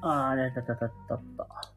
あー、あれたたたたった。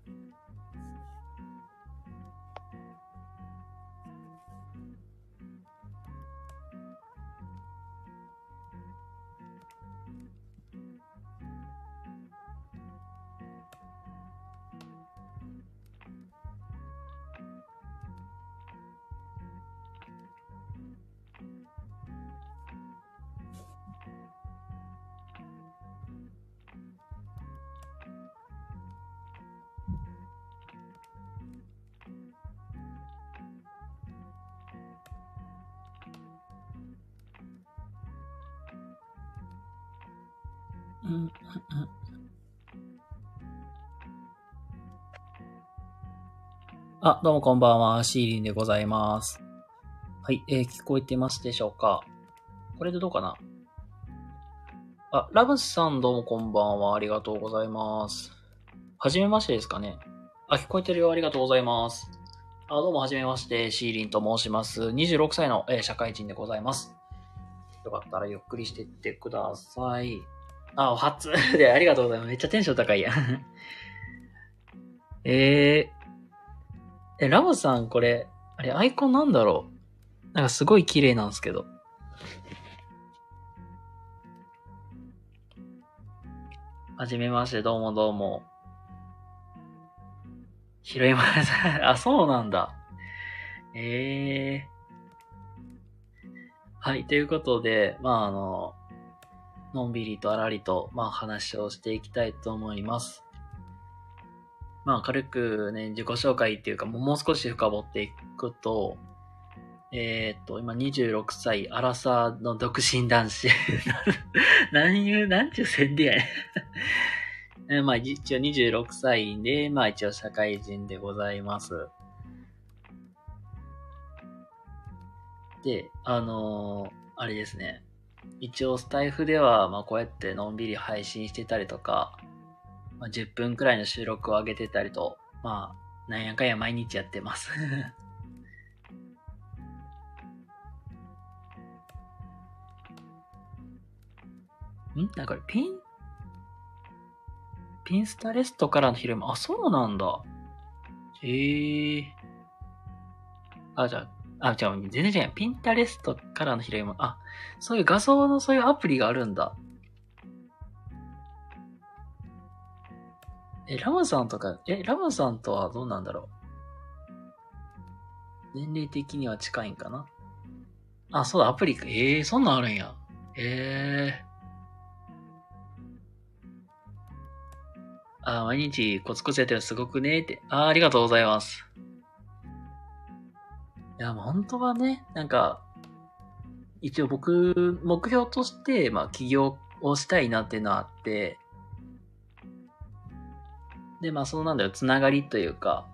あ、どうもこんばんは。シーリンでございます。はい、えー、聞こえてますでしょうか？これでどうかな？あ、ラブスさんどうもこんばんは。ありがとうございます。はじめましてですかね？あ、聞こえてるよ。ありがとうございます。あ、どうもはじめまして。シーリンと申します。26歳の、えー社会人でございます。よかったらゆっくりしていってください。あ、お初 でありがとうございます。めっちゃテンション高いやん。えー、え、ラムさんこれ、あれ、アイコンなんだろう？なんかすごい綺麗なんですけど。はじめまして、どうもどうも。ひろいまさん、あ、そうなんだ。ええはい、ということで、まあ、あの、のんびりとあらりと、まあ、話をしていきたいと思います。まあ、軽くね、自己紹介っていうか、もう少し深掘っていくと、えーっと、今26歳、アラサーの独身男子。何言う、なんちゅう宣伝やね。まあ、一応26歳で、まあ一応社会人でございます。で、あのーあれですね。一応スタイフでは、まあこうやってのんびり配信してたりとか、まあ、10分くらいの収録を上げてたりと、まあ、なんやかんや毎日やってます。ん？なんかピン、ピンスタレストからの広め、あ、そうなんだ。へえあ、じゃあ、あ、じゃあ、全然違う。ピンタレストからの広め、あ、そういう画像のそういうアプリがあるんだ。え、ラムさんとか、え、ラムさんとはどうなんだろう？年齢的には近いんかな？あ、そうだ、アプリか。ええー、そんなんあるんや。ええー。あ、毎日コツコツやってるすごくねって。あ、ありがとうございます。いや、本当はね、なんか、一応僕、目標として、まあ、起業をしたいなっていうのはあって、で、まあ、そのなんだよ、つながりというか、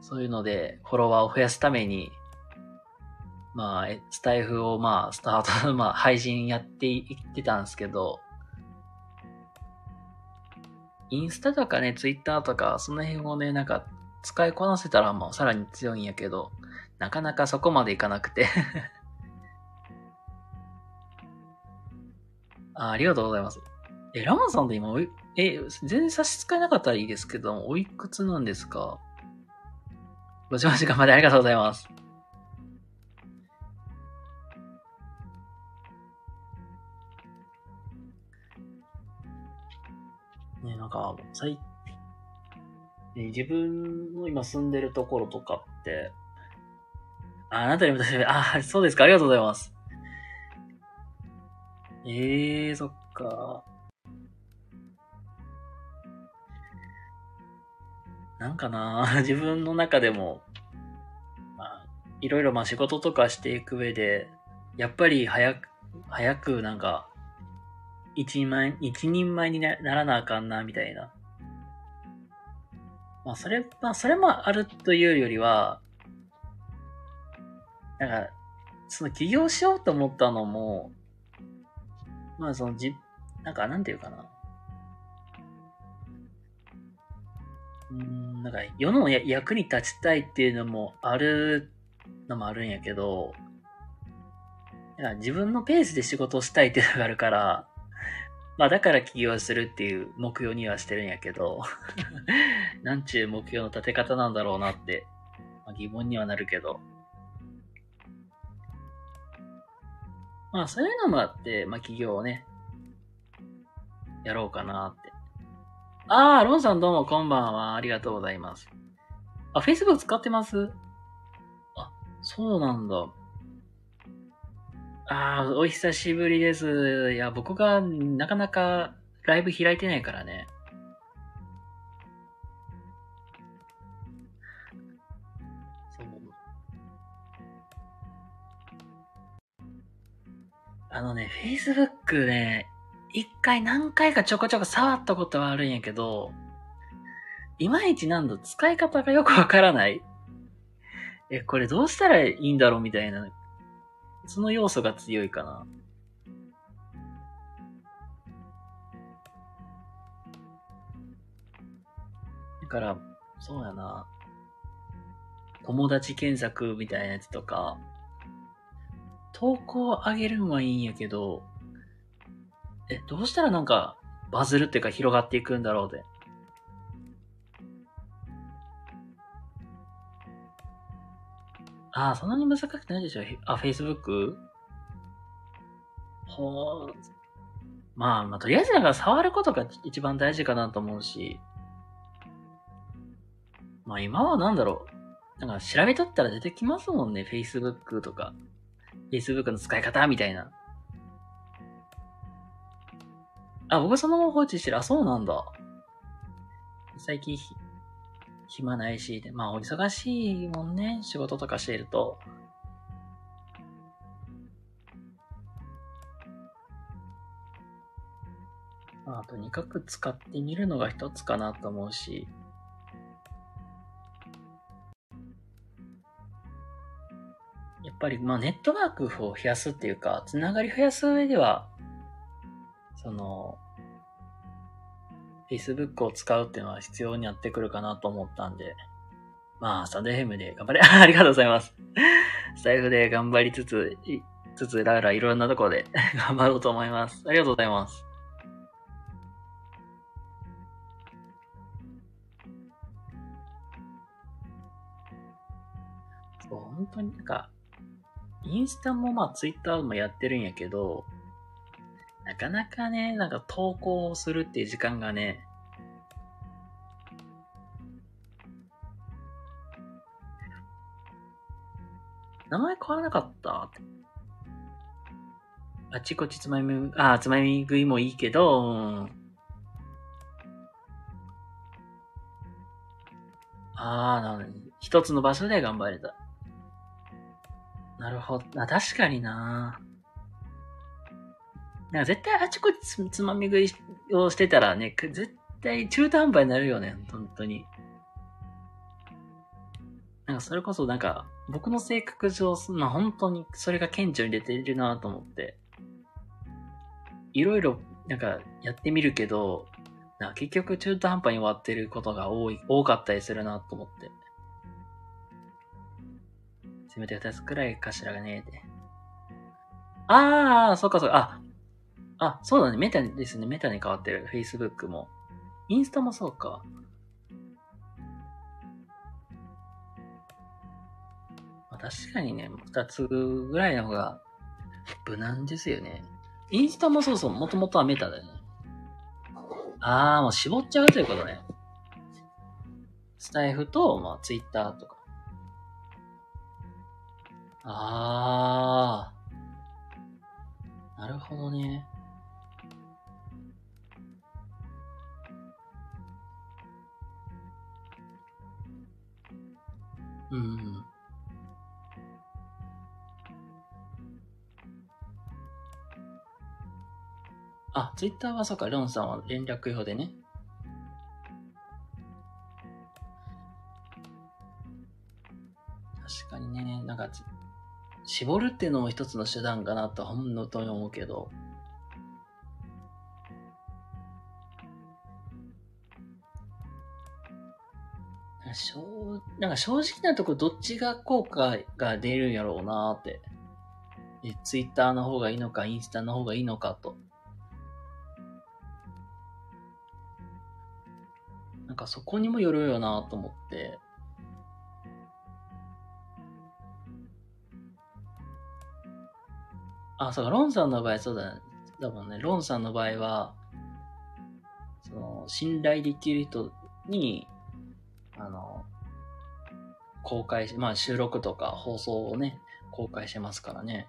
そういうので、フォロワーを増やすために、まあ、スタイフを、まあ、スタート、まあ、配信やっていってたんですけど、インスタとかね、ツイッターとか、その辺をね、なんか、使いこなせたら、もうさらに強いんやけど、なかなかそこまでいかなくて あ。ありがとうございます。え、ラマさんって今、え、全然差し支えなかったらいいですけど、おいくつなんですか？ご長時間までありがとうございます。ね、なんか、最、ね、自分の今住んでるところとかって、あ、あなたにも確かに、あ、そうですか、ありがとうございます。ええー、そっか。なんかな、自分の中でも、まあ、いろいろまあ仕事とかしていく上で、やっぱり早く、早くなんか、一人前、一人前にならなあかんな、みたいな。まあ、それ、まあ、それもあるというよりは、なんか、その起業しようと思ったのも、まあそのじ、なんかなんていうかな。うん、なんか世のや役に立ちたいっていうのもあるのもあるんやけど、なんか自分のペースで仕事をしたいっていうのがあるから、まあだから起業するっていう目標にはしてるんやけど、なんちゅう目標の立て方なんだろうなって、まあ、疑問にはなるけど。まあそういうのもあって、まあ起業をね、やろうかなって。ああ、ロンさんどうもこんばんは。ありがとうございます。あ、Facebook 使ってます？あ、そうなんだ。ああ、お久しぶりです。いや、僕がなかなかライブ開いてないからね。そう。あのね、Facebook ね、一回何回かちょこちょこ触ったことはあるんやけど、いまいちなんだ、使い方がよくわからない。え、これどうしたらいいんだろうみたいなその要素が強いかな。だから、そうやな。友達検索みたいなやつとか、投稿を上げるんはいいんやけど、え、どうしたらなんかバズるっていうか広がっていくんだろうで。ああ、そんなに難しくないでしょ。あ、Facebook? ほー。まあ、まあ、とりあえずだか触ることが一番大事かなと思うし。まあ今はなんだろう。なんか調べとったら出てきますもんね。Facebook とか。Facebook の使い方みたいな。あ、僕そのまま放置してる。あ、そうなんだ。最近暇ないし、で、まあお忙しいもんね、仕事とかしていると。まあとにかく使ってみるのが一つかなと思うし。やっぱり、まあネットワークを増やすっていうか、つながり増やす上では、その、Facebook を使うっていうのは必要になってくるかなと思ったんで、まあ、スタンド FM で頑張れ、ありがとうございます。スタイフで頑張りつつ、いつつ、ららいろんなところで 頑張ろうと思います。ありがとうございます。そう、本当になんか、インスタもまあツイッターもやってるんやけど、なかなかね、なんか投稿をするっていう時間がね、名前変わらなかった？あちこちつまみ、あ、つまみ食いもいいけど、ああ、なるほど。一つの場所で頑張れた。なるほど。あ、確かにななんか絶対あちこちつまみ食いをしてたらね、絶対中途半端になるよね、本当に。なんかそれこそなんか、僕の性格上、まあ本当にそれが顕著に出てるなと思って。いろいろなんかやってみるけど、な結局中途半端に終わってることが多い、多かったりするなと思って。せめて2つくらいかしらがねって。ああ、そっかそっか。あ、あ、そうだね。メタですね。メタに変わってる。Facebook も。インスタもそうか。まあ、確かにね、二つぐらいの方が無難ですよね。インスタもそうそう、もともとはメタだよね。あー、もう絞っちゃうということね。スタイフと、まあ、ツイッターとか。あー。なるほどね。うん。あ、ツイッターはそうか、ロンさんは連絡用でね。確かにね、なんか、絞るっていうのも一つの手段かなと本当に思うけど。正、なんか正直なとこどっちが効果が出るんやろうなーって。え、ツイッターの方がいいのか、インスタの方がいいのかと。なんかそこにもよるよなと思って。あ、そうか、ロンさんの場合そうだ、ね、だもんね。ロンさんの場合は、その、信頼できる人に、あの、公開し、まあ収録とか放送をね、公開してますからね。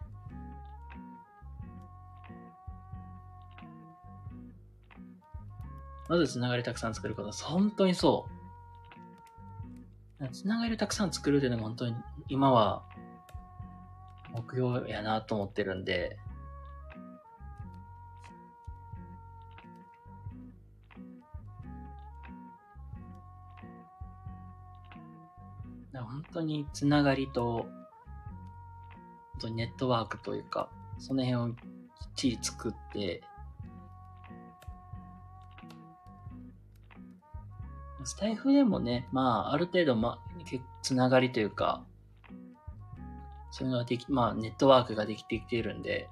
まずつながりたくさん作ること。本当にそう。つながりたくさん作るっていうのも本当に今は目標やなと思ってるんで、本当につながりと、本当にネットワークというか、その辺をきっちり作って、スタイフでもね、まあ、ある程度、まあ、つながりというか、そういうのができ、まあ、ネットワークができてきてるんで、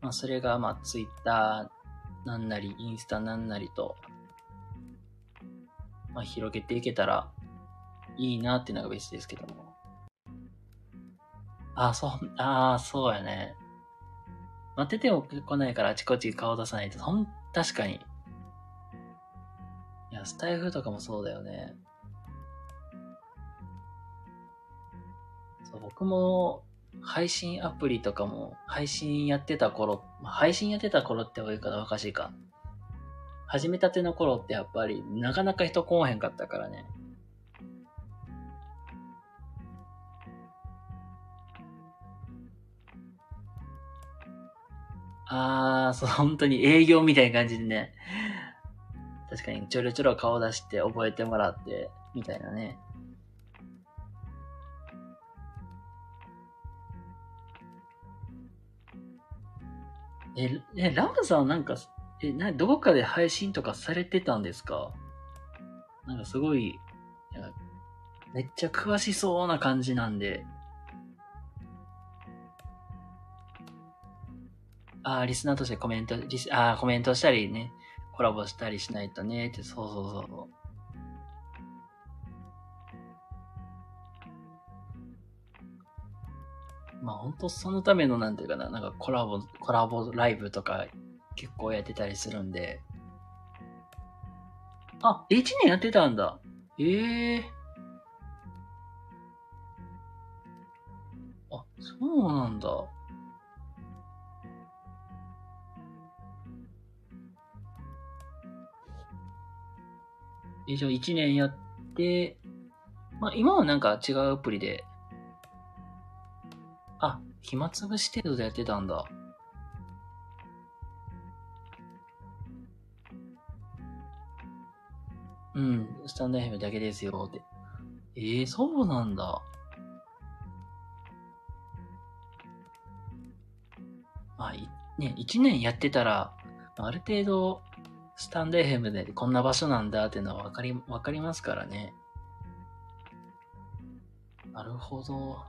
まあ、それが、まあ、ツイッターなんなり、インスタなんなりと、まあ、広げていけたらいいなっていうのがベースですけども。あ、そう、ああ、そうやね。待ってても来ないからあちこち顔出さないと、ほん、確かに。いや、スタイフとかもそうだよね。そう、僕も、配信アプリとかも、配信やってた頃、配信やってた頃って言うから若しいか。始めたての頃ってやっぱり、なかなか人来おへんかったからね。ああ、そう、本当に営業みたいな感じでね。確かにちょろちょろ顔出して覚えてもらって、みたいなね。え、え、ラムさんなんか、え、な、どこかで配信とかされてたんですか？なんかすごい、めっちゃ詳しそうな感じなんで、あ、リスナーとしてコメント、リス、ああ、コメントしたりね、コラボしたりしないとね、って、そうそうそうそう。まあ本当そのためのなんていうかな、なんかコラボ、コラボライブとか結構やってたりするんで。あ、1年やってたんだ。ええー、あ、そうなんだ。以上1年やって、まあ今はなんか違うアプリで、あ、暇つぶし程度でやってたんだ。うん、スタンド FM だけですよって。ええー、そうなんだ。まあ、ね、1年やってたら、ある程度、スタンド FM でこんな場所なんだっていうのはわかり、わかりますからね。なるほど。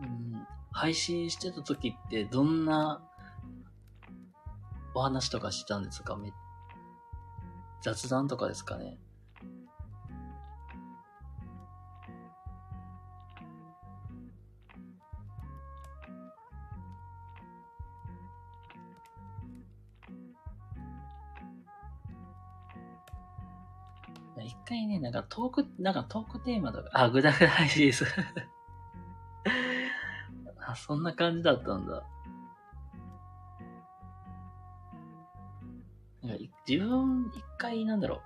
うん、配信してた時ってどんなお話とかしてたんですか？雑談とかですかね？なんかトーク、なんかトークテーマとか、あ、ぐだぐだ配信です。あ、そんな感じだったんだ。なんか自分、一回なんだろ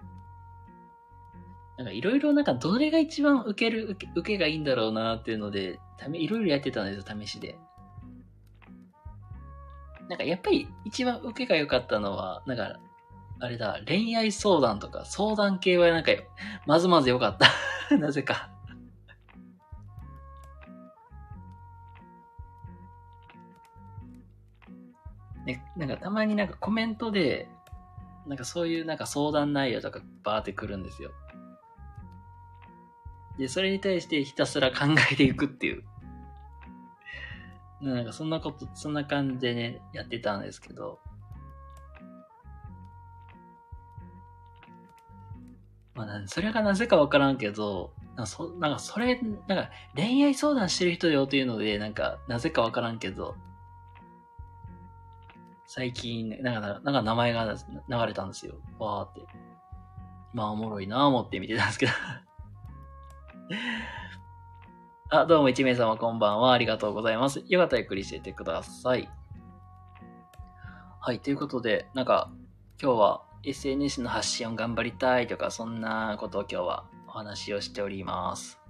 う。なんかいろいろなんかどれが一番受ける、受け受けがいいんだろうなっていうので、ため、いろいろやってたんですよ、試しで。なんかやっぱり一番受けが良かったのは、なんかあれだ、恋愛相談とか、相談系はなんか、まずまずよかった。なぜかね、なんかたまになんかコメントで、なんかそういうなんか相談内容とかバーってくるんですよ。で、それに対してひたすら考えていくっていう。なんかそんなこと、そんな感じでね、やってたんですけど。まあ、それがなぜかわからんけど、なんかそなんかそれ、なんか恋愛相談してる人よっていうので、なんかなぜかわからんけど、最近、なんか、なんか名前が流れたんですよ。わーって。まあおもろいなぁ思って見てたんですけど あ、どうも一名様こんばんは。ありがとうございます。よかったらゆっくりしていてください。はい、ということで、なんか、今日は SNS の発信を頑張りたいとか、そんなことを今日はお話をしております。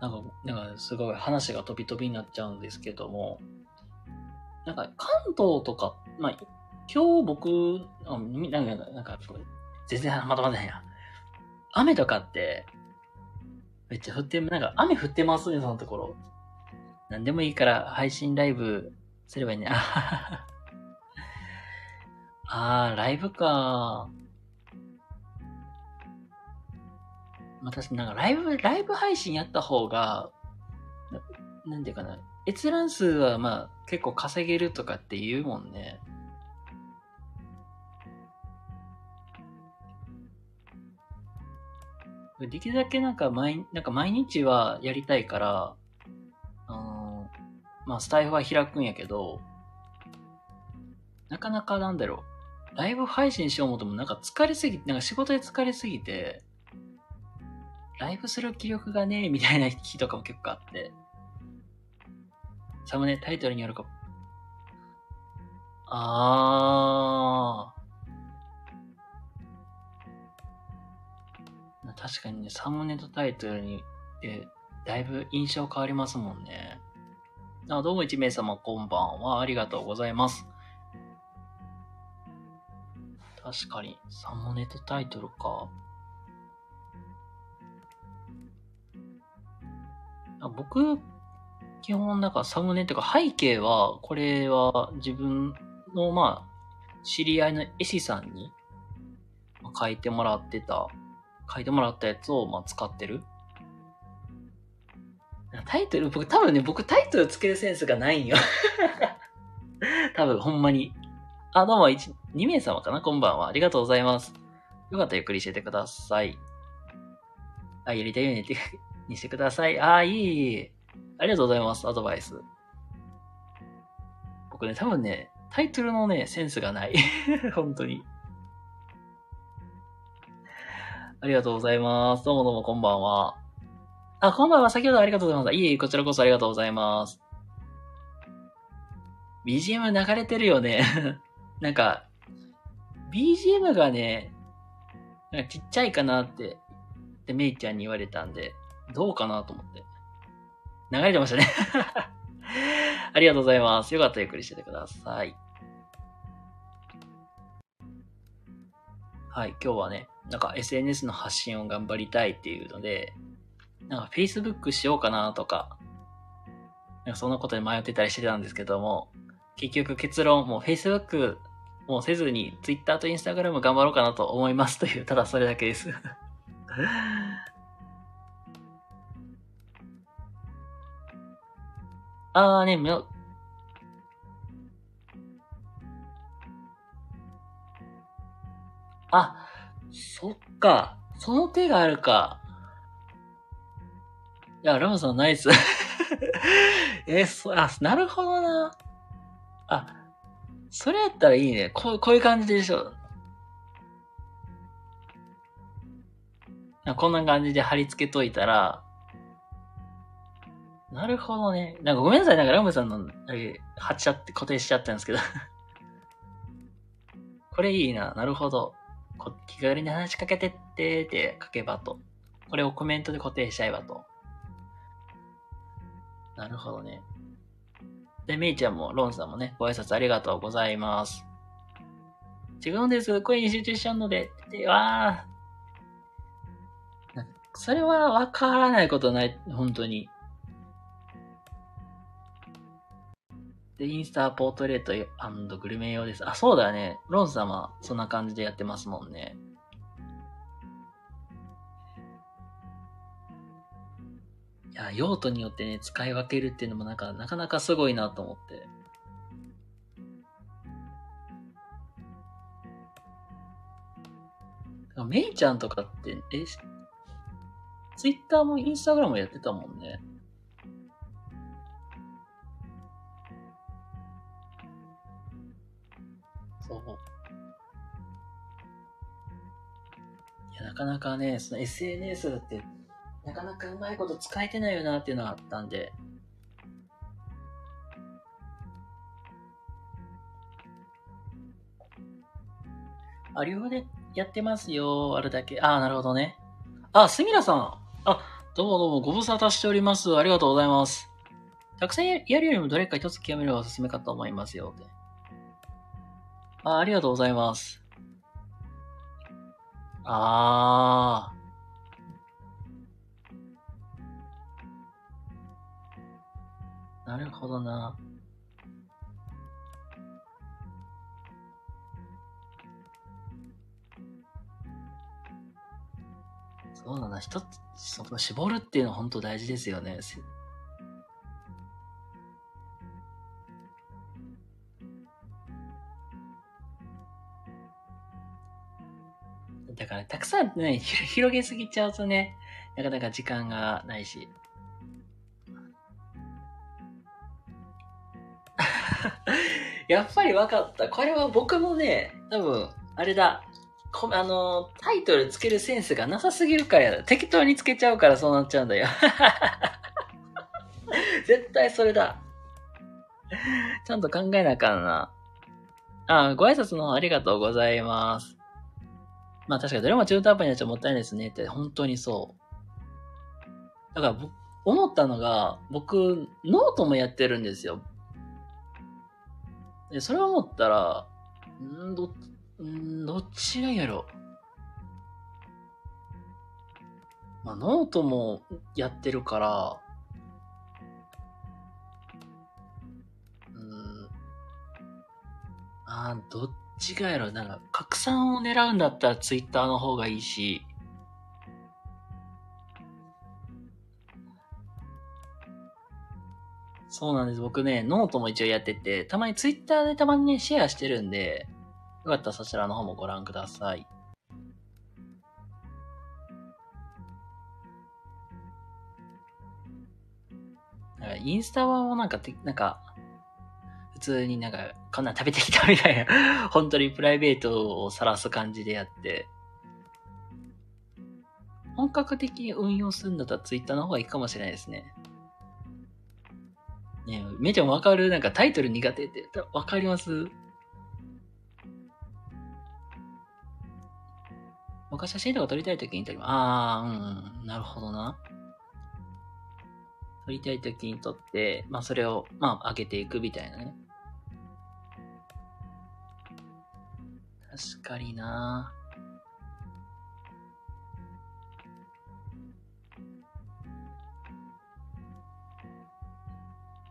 なんか、なんかすごい話が飛び飛びになっちゃうんですけども、なんか関東とか、まあ、今日僕、なんか、なんか、全然まとまってないな。雨とかって、めっちゃ降って、なんか雨降ってますね、そのところ。なんでもいいから配信ライブすればいいね。ああ、ライブか。まあ、確かになんかライブ、ライブ配信やった方が、なんていうかな、閲覧数はまあ結構稼げるとかって言うもんね。できるだけなんか毎、なんか毎日はやりたいから、まあ、スタイフは開くんやけど、なかなかなんだろう、ライブ配信しようもともなんか疲れすぎて、なんか仕事で疲れすぎて、ライブする気力がねえ、みたいな日とかも結構あって、サムネタイトルによるか、あー、確かにね、サムネとタイトルに、え、だいぶ印象変わりますもんね。あどうも1名様こんばんは。ありがとうございます。確かに、サムネとタイトルか。あ僕、基本なんかサムネっていうか背景は、これは自分のまあ、知り合いの絵師さんに書いてもらってた書いてもらったやつを、まあ、使ってる。タイトル、僕、多分ね、僕タイトルつけるセンスがないんよ。多分、ほんまに。あ、どうも、1、2名様かな？こんばんは。ありがとうございます。よかったらゆっくりしててください。あ、やりたいようににしてください。あ、い、いい。ありがとうございます。アドバイス。僕ね、多分ね、タイトルのね、センスがない。本当に。ありがとうございます。どうもどうもこんばんは。あ、こんばんは。先ほどありがとうございます。いえいえ、こちらこそありがとうございます。BGM 流れてるよね。なんか、BGM がね、なんかちっちゃいかなって、で、メイちゃんに言われたんで、どうかなと思って。流れてましたね ありがとうございます。よかったらゆっくりしててください。はい、今日はね、なんか SNS の発信を頑張りたいっていうので、なんか Facebook しようかなとか、なんかそんなことで迷ってたりしてたんですけども、結局結論、もう Facebook もうせずに Twitter と Instagram 頑張ろうかなと思いますという、ただそれだけです あーね、みょ、あ、そっか。その手があるか。いや、ラムさんナイス。えそ、あ、なるほどな。あ、それやったらいいね。こう、こういう感じでしょ。こんな感じで貼り付けといたら、なるほどね。なんかごめんなさい。なんかラムさんの、貼っちゃって固定しちゃったんですけど これいいな。なるほど。気軽に話しかけてってって書けばと。これをコメントで固定しちゃえばと。なるほどね。で、めいちゃんも、ロンさんもね、ご挨拶ありがとうございます。違うんです。声に集中しちゃうので。で、わー。それはわからないことない、本当に。で、インスタポートレートグルメ用です。あ、そうだね。ロン様、そんな感じでやってますもんね。や、用途によってね、使い分けるっていうのもなんか、なかなかすごいなと思って。メイちゃんとかって、え、ツイッターもインスタグラムもやってたもんね。そう。いや、なかなかね、その SNS だって、なかなかうまいこと使えてないよなっていうのがあったんで。あ、両方でやってますよ。あれだけ。ああ、なるほどね。あ、すみらさん。あ、どうもどうもご無沙汰しております。ありがとうございます。たくさんやるよりもどれか一つ極めるのがおすすめかと思いますよ。あ、ありがとうございます。あー。なるほどな。そうだな、一つ、その絞るっていうのは本当大事ですよね。だから、たくさんね、広げすぎちゃうとね、なかなか時間がないし。やっぱり分かった。これは僕もね、多分、あれだ。あの、タイトルつけるセンスがなさすぎるから。適当につけちゃうからそうなっちゃうんだよ。絶対それだ。ちゃんと考えなあかんな。あ、ご挨拶の方ありがとうございます。まあ確かにどれも中途半端になっちゃもったいないですねって、本当にそう。だから、思ったのが、僕、ノートもやってるんですよ。で、それを思ったら、んど、んどっちがやろ。まあ、ノートもやってるから、うん、あどっちがやろ。なんか、拡散を狙うんだったらツイッターの方がいいし、そうなんです。僕ね、ノートも一応やってて、たまにツイッターでたまにね、シェアしてるんで、よかったらそちらの方もご覧ください。なんかインスタはもうなんか、なんか、普通になんか、こんなん食べてきたみたいな、本当にプライベートを晒す感じでやって、本格的に運用するんだったらツイッターの方がいいかもしれないですね。ねめちゃわかる？なんかタイトル苦手ってわかります？僕は写真とか撮りたいときに撮ります。あー、うん、なるほどな。撮りたいときに撮って、まあそれを、まあ上げていくみたいなね。確かにな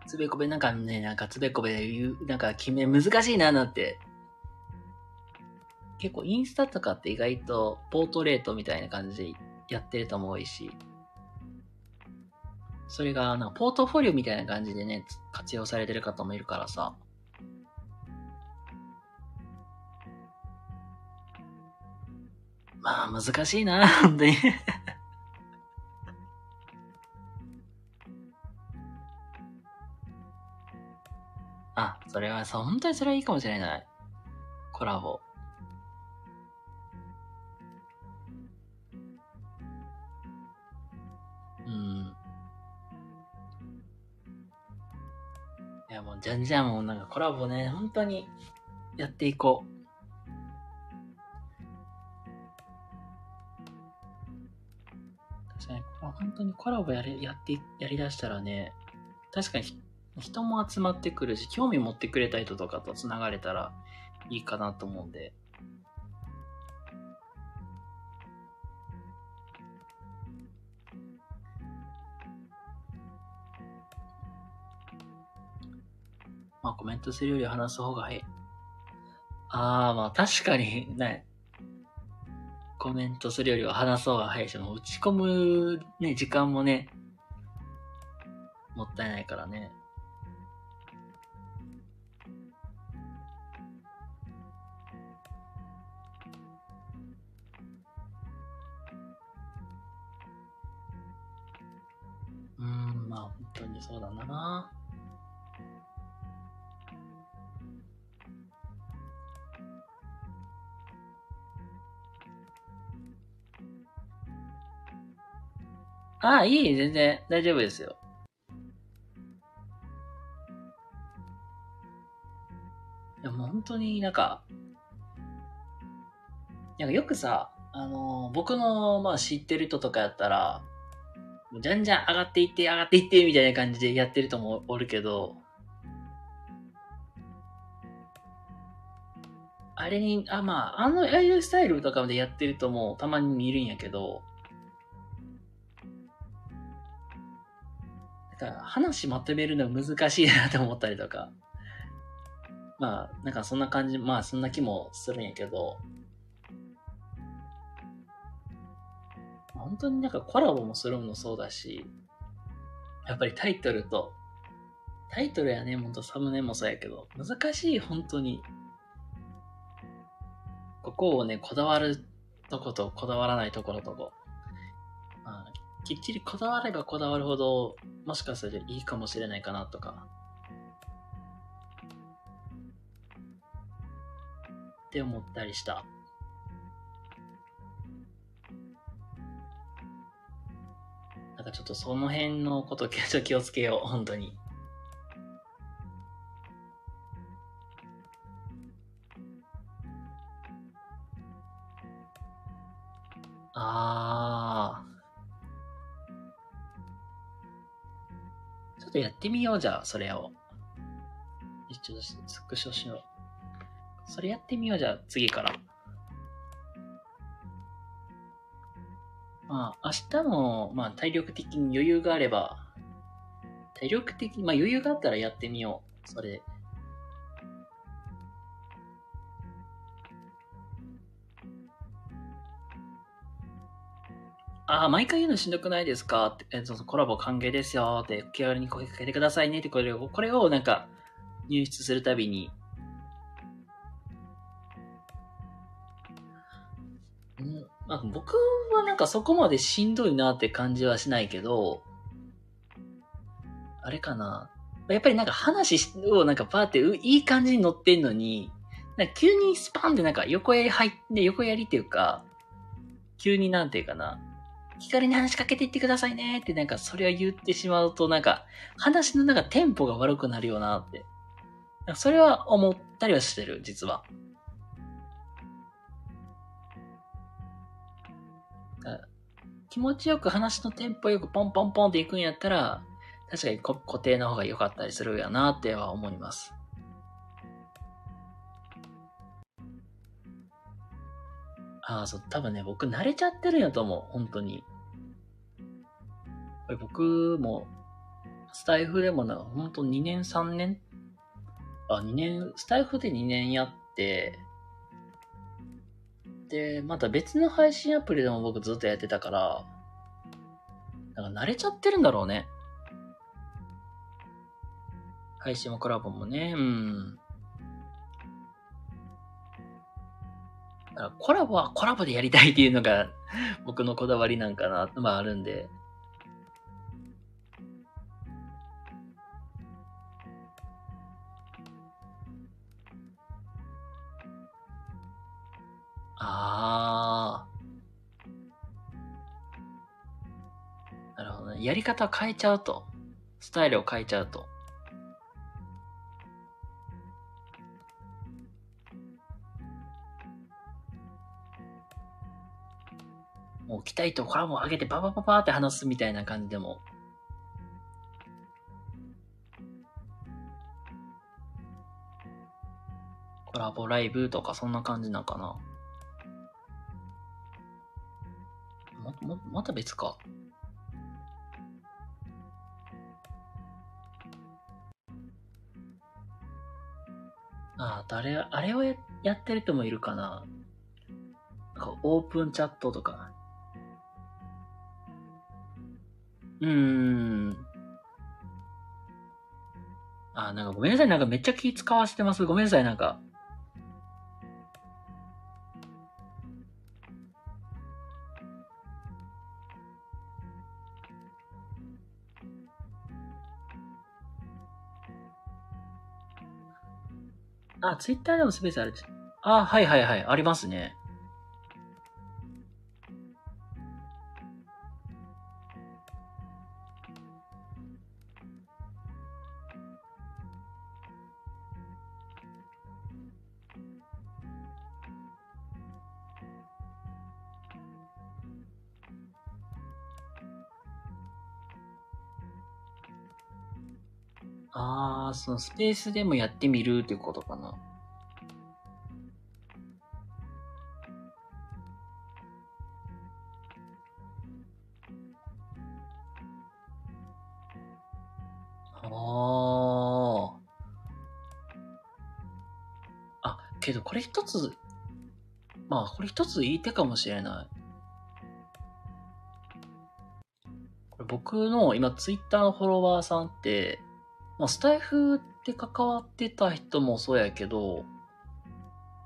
つべこべなんかね、なんかつべこべ言う、なんか決め難しいななんて。結構インスタとかって意外とポートレートみたいな感じでやってる人も多いし。それが、なんかポートフォリオみたいな感じでね、活用されてる方もいるからさ。まあ、難しいな、本当にあ、それはさ、本当にそれはいいかもしれない。コラボ。うん。いやもう、じゃんじゃんもうなんかコラボね、本当にやっていこう。確かに、本当にコラボやり、やって、やりだしたらね、確かに人も集まってくるし、興味持ってくれた人とかと繋がれたらいいかなと思うんで。まあコメントするより話す方が早い。あー、まあ確かにね、コメントするよりは話す方が早いし、もう打ち込むね、時間もね、もったいないからね。当にそうだな。ああ、いい、全然大丈夫ですよ。いや、もう本当になんか、なんかよくさ、あのー僕の、まあ知ってる人とかやったら、じゃんじゃん上がっていって、上がっていって、みたいな感じでやってる人もおるけど、あれに、あ、まあ、あの、ああいうスタイルとかでやってるともたまに見るんやけど、だから話まとめるの難しいなと思ったりとか。まあ、なんかそんな感じ、まあそんな気もするんやけど、本当になんかコラボもするのもそうだし、やっぱりタイトルと、タイトルやね、ほんとサムネもそうやけど、難しい、本当に。ここをね、こだわるとことこだわらないところとこ。まあ、きっちりこだわればこだわるほど、もしかしたらいいかもしれないかなとか。って思ったりした。なんかちょっとその辺のことちょっと気をつけよう、本当に。あー。ちょっとやってみよう、じゃあ、それを。ちょっとスクショしよう。それやってみよう、じゃあ、次から。まあ、明日も、まあ、体力的に余裕があれば、体力的に、まあ、余裕があったらやってみよう。それ。ああ、毎回言うのしんどくないですか？って、えっと、コラボ歓迎ですよって、気軽に声かけてくださいねって、これを、これをなんか、入室するたびに、まあ、僕はなんかそこまでしんどいなって感じはしないけど、あれかな。やっぱりなんか話をなんかパーってういい感じに乗ってんのに、なんか急にスパンってなんか横やり入って、横やりっていうか、急になんていうかな。気軽に話しかけていってくださいねってなんかそれを言ってしまうとなんか話のなんかテンポが悪くなるよなって。それは思ったりはしてる、実は。気持ちよく話のテンポよくポンポンポンっていくんやったら、確かに固定の方が良かったりするやなっては思います。ああ、そう、多分ね、僕慣れちゃってるんやと思う、本当に。これ僕も、スタイフでもな、本当2年3年？あ、2年、スタイフで2年やって、で、また別の配信アプリでも僕ずっとやってたから、なんか慣れちゃってるんだろうね。配信もコラボもね、うん。だからコラボはコラボでやりたいっていうのが僕のこだわりなんかな、まああるんで。あー。なるほどね。やり方を変えちゃうと。スタイルを変えちゃうと。もう来たいとコラボ上げてババババって話すみたいな感じでも。コラボライブとかそんな感じなんかな。も、も、また別か。とあれ、あれをややってる人もいるかな。なんかオープンチャットとか。うーん。あ、なんかごめんなさい。なんかめっちゃ気使わせてます。ごめんなさい。なんか。あ、ツイッターでもスペースある。あ、はいはいはい。ありますね。あー、そのスペースでもやってみるっていうことかな。あー。あ、けどこれ一つ、まあこれ一ついい手かもしれない。僕の今ツイッターのフォロワーさんって、まあ、スタイフって関わってた人もそうやけど、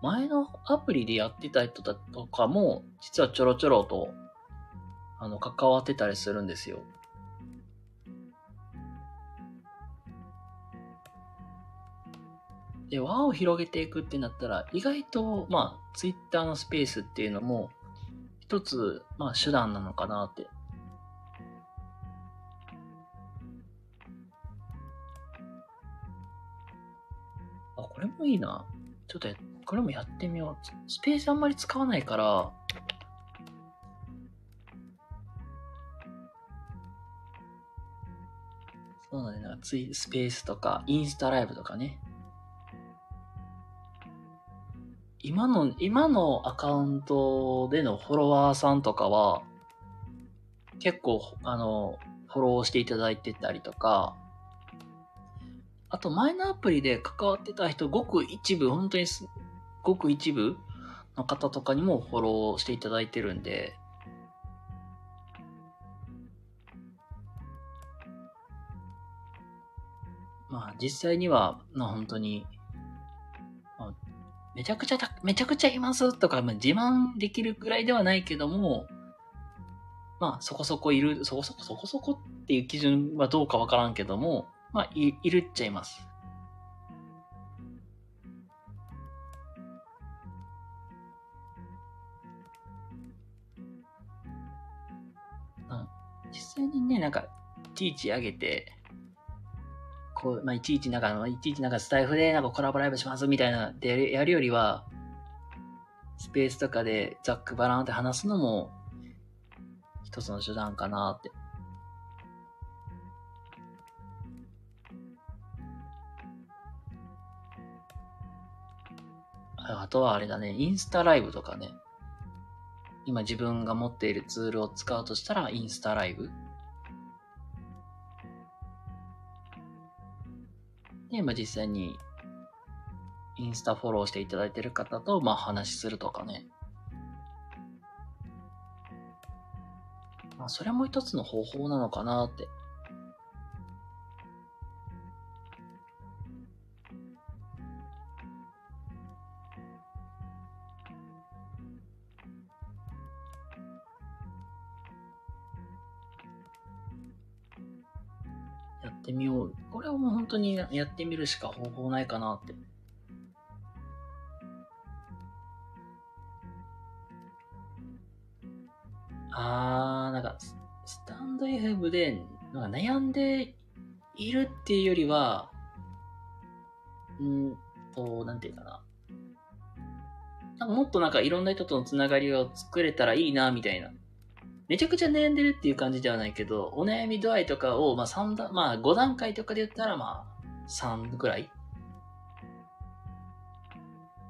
前のアプリでやってた人だとかも、実はちょろちょろと、あの、関わってたりするんですよ。で、輪を広げていくってなったら、意外と、まあ、ツイッターのスペースっていうのも、一つ、まあ、手段なのかなって。あ、これもいいな。ちょっと、これもやってみよう。スペースあんまり使わないから、そうだね、なんかツイスペースとか、インスタライブとかね。今の、今のアカウントでのフォロワーさんとかは、結構、あの、フォローしていただいてたりとか、あと前のアプリで関わってた人、ごく一部、本当にごく一部の方とかにもフォローしていただいてるんで、まあ実際には、まあ本当に、あめちゃくちゃ、めちゃくちゃいますとか、まあ、自慢できるくらいではないけども、まあそこそこいる、そこそこそこそこっていう基準はどうかわからんけども、まあいいるっちゃいます。実際にね、なんか、いちいち上げて、こう、まあ、いちいちなんか、いちいちなんかスタイフでなんかコラボライブしますみたいなでやるやるよりは、スペースとかでざっくばらんって話すのも、一つの手段かなって。あとはあれだね、インスタライブとかね。今自分が持っているツールを使うとしたら、インスタライブ。で、まあ実際に、インスタフォローしていただいている方と、まあ話するとかね。まあそれも一つの方法なのかなって。本当にやってみるしか方法ないかなって。あー、なんか、スタンド FM でなんか悩んでいるっていうよりは、うーんと、なんていうかな。なんかもっとなんかいろんな人とのつながりを作れたらいいな、みたいな。めちゃくちゃ悩んでるっていう感じではないけど、お悩み度合いとかを、まあ3段、まあ5段階とかで言ったら、まあ3ぐらい？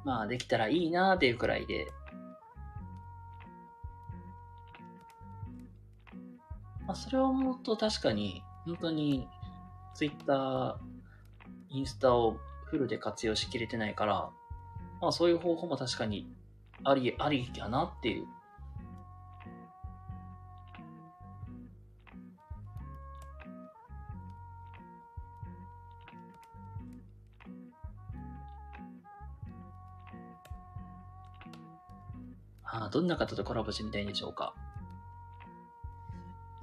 まあできたらいいなーっていうくらいで。まあそれを思うと確かに、本当に Twitter、インスタをフルで活用しきれてないから、まあそういう方法も確かにあり、ありやなっていう。あ、どんな方とコラボしてみたいんでしょうか？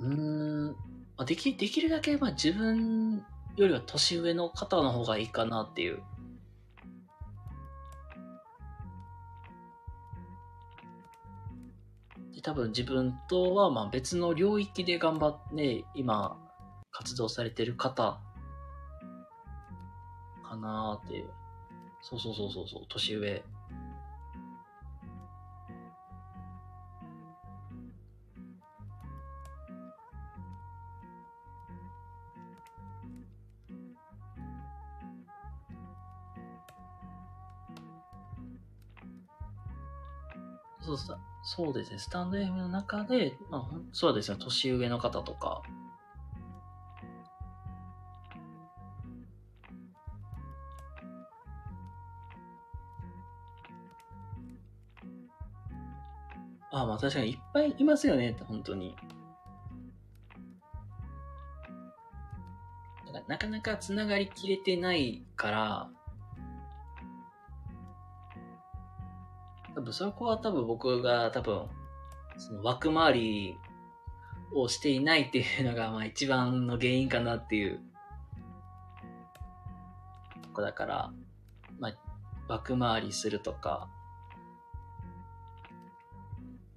うーん、でき、できるだけ、まあ自分よりは年上の方の方がいいかなっていう。で多分自分とはまあ別の領域で頑張って、今、活動されてる方かなっていう。そうそうそうそうそう、年上。そう、そうですね。スタンド FM の中で、まあ、そうですね。年上の方とか。あまあ確かにいっぱいいますよね、本当に。だからなかなか繋がりきれてないから、多分そこは多分僕が多分、その枠回りをしていないっていうのがまあ一番の原因かなっていう。とこだから、まあ、枠回りするとか、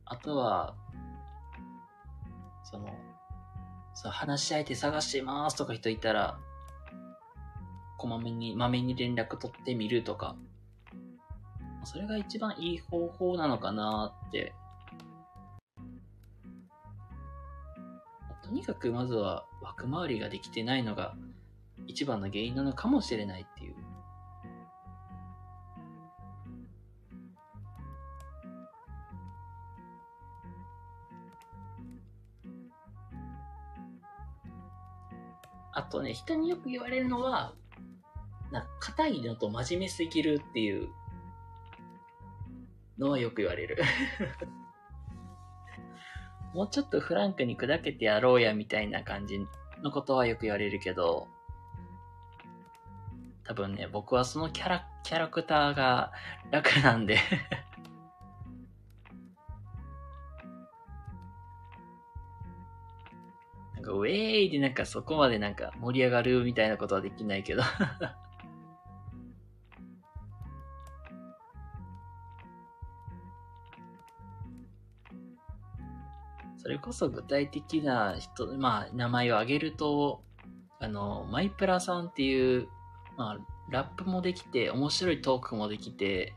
あとは、その、そう話し相手探してますとか人いたら、こまめに、まめに連絡取ってみるとか、それが一番いい方法なのかなって。とにかくまずは枠回りができてないのが一番の原因なのかもしれないっていう。あとね、人によく言われるのは、な硬いのと真面目すぎるっていうのはよく言われる。もうちょっとフランクに砕けてやろうやみたいな感じのことはよく言われるけど、多分ね、僕はそのキャラ、キャラクターが楽なんで なんかウェーイでなんかそこまでなんか盛り上がるみたいなことはできないけど それこそ具体的な人、まあ、名前を挙げると、あの、マイプラさんっていう、まあ、ラップもできて、面白いトークもできて、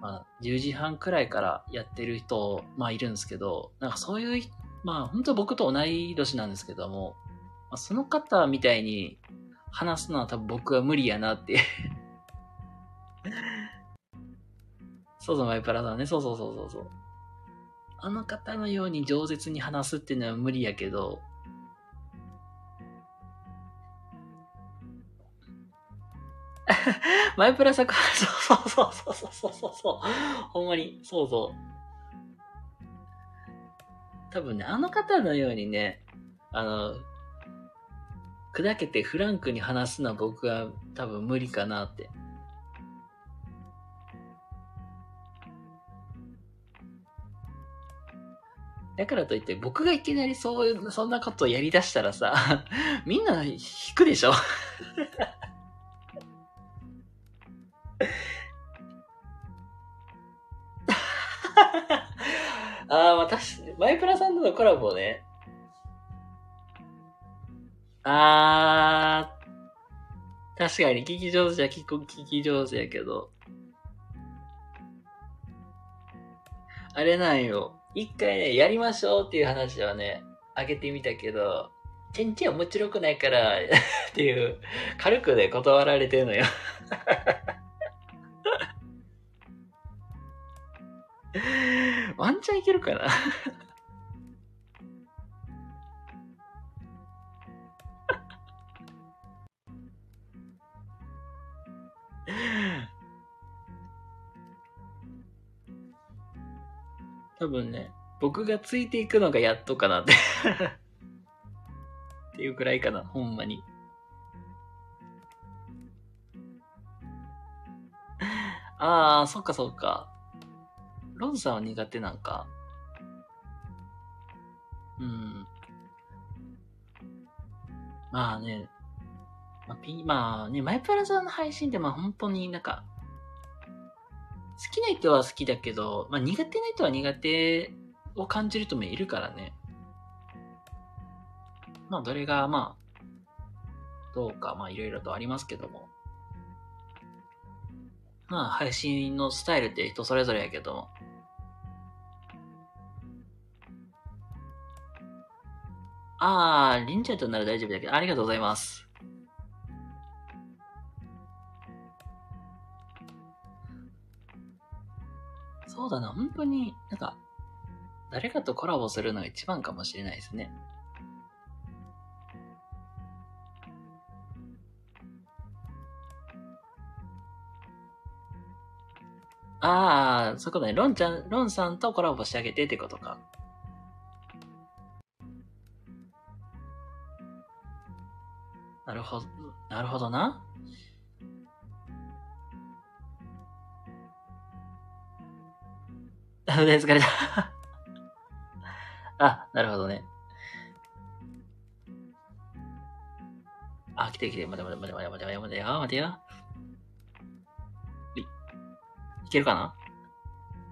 まあ、10時半くらいからやってる人、まあ、いるんですけど、なんかそういう、まあ、本当僕と同い年なんですけども、まあ、その方みたいに話すのは多分僕は無理やなって。そうそう、マイプラさんね。そうそうそうそうそう。あの方のように饒舌に話すっていうのは無理やけど、マイプラさん、そうそうそうそうそうそうそう。ほんまに、そうそう。多分ね、あの方のようにね、あの、砕けてフランクに話すのは僕は多分無理かなって。だからといって、僕がいきなりそういう、そんなことをやり出したらさ、みんな引くでしょ？ああ、まあ、確かマイプラさんとのコラボね。あー、確かに聞き上手じゃ聞く、聞き上手やけど。あれなんよ。一回ね、やりましょうっていう話はね、あげてみたけど、全然面白くないから、っていう、軽くで断られてるのよ。ワンチャンいけるかな？多分ね、僕がついていくのがやっとかなって。っていうくらいかな、ほんまに。ああ、そっかそっか。ロンさんは苦手なんか？うん。まあね、まあ、ピまあね、マイプラザの配信ってまあ本当になんか、好きな人は好きだけど、まあ苦手な人は苦手を感じる人もいるからね。まあどれがまあ、どうかまあいろいろとありますけども。まあ配信のスタイルって人それぞれやけども。あー、リンチャートなら大丈夫だけど、ありがとうございます。そうだな、本当に、なんか、誰かとコラボするのが一番かもしれないですね。ああ、そことね。ロンちゃん、ロンさんとコラボしてあげてってことか。なるほど、なるほどな。疲れた。あ、なるほどね。あ、来て来て、待て待て待て待て待て待て待てよ、待てよ。いいけるかな？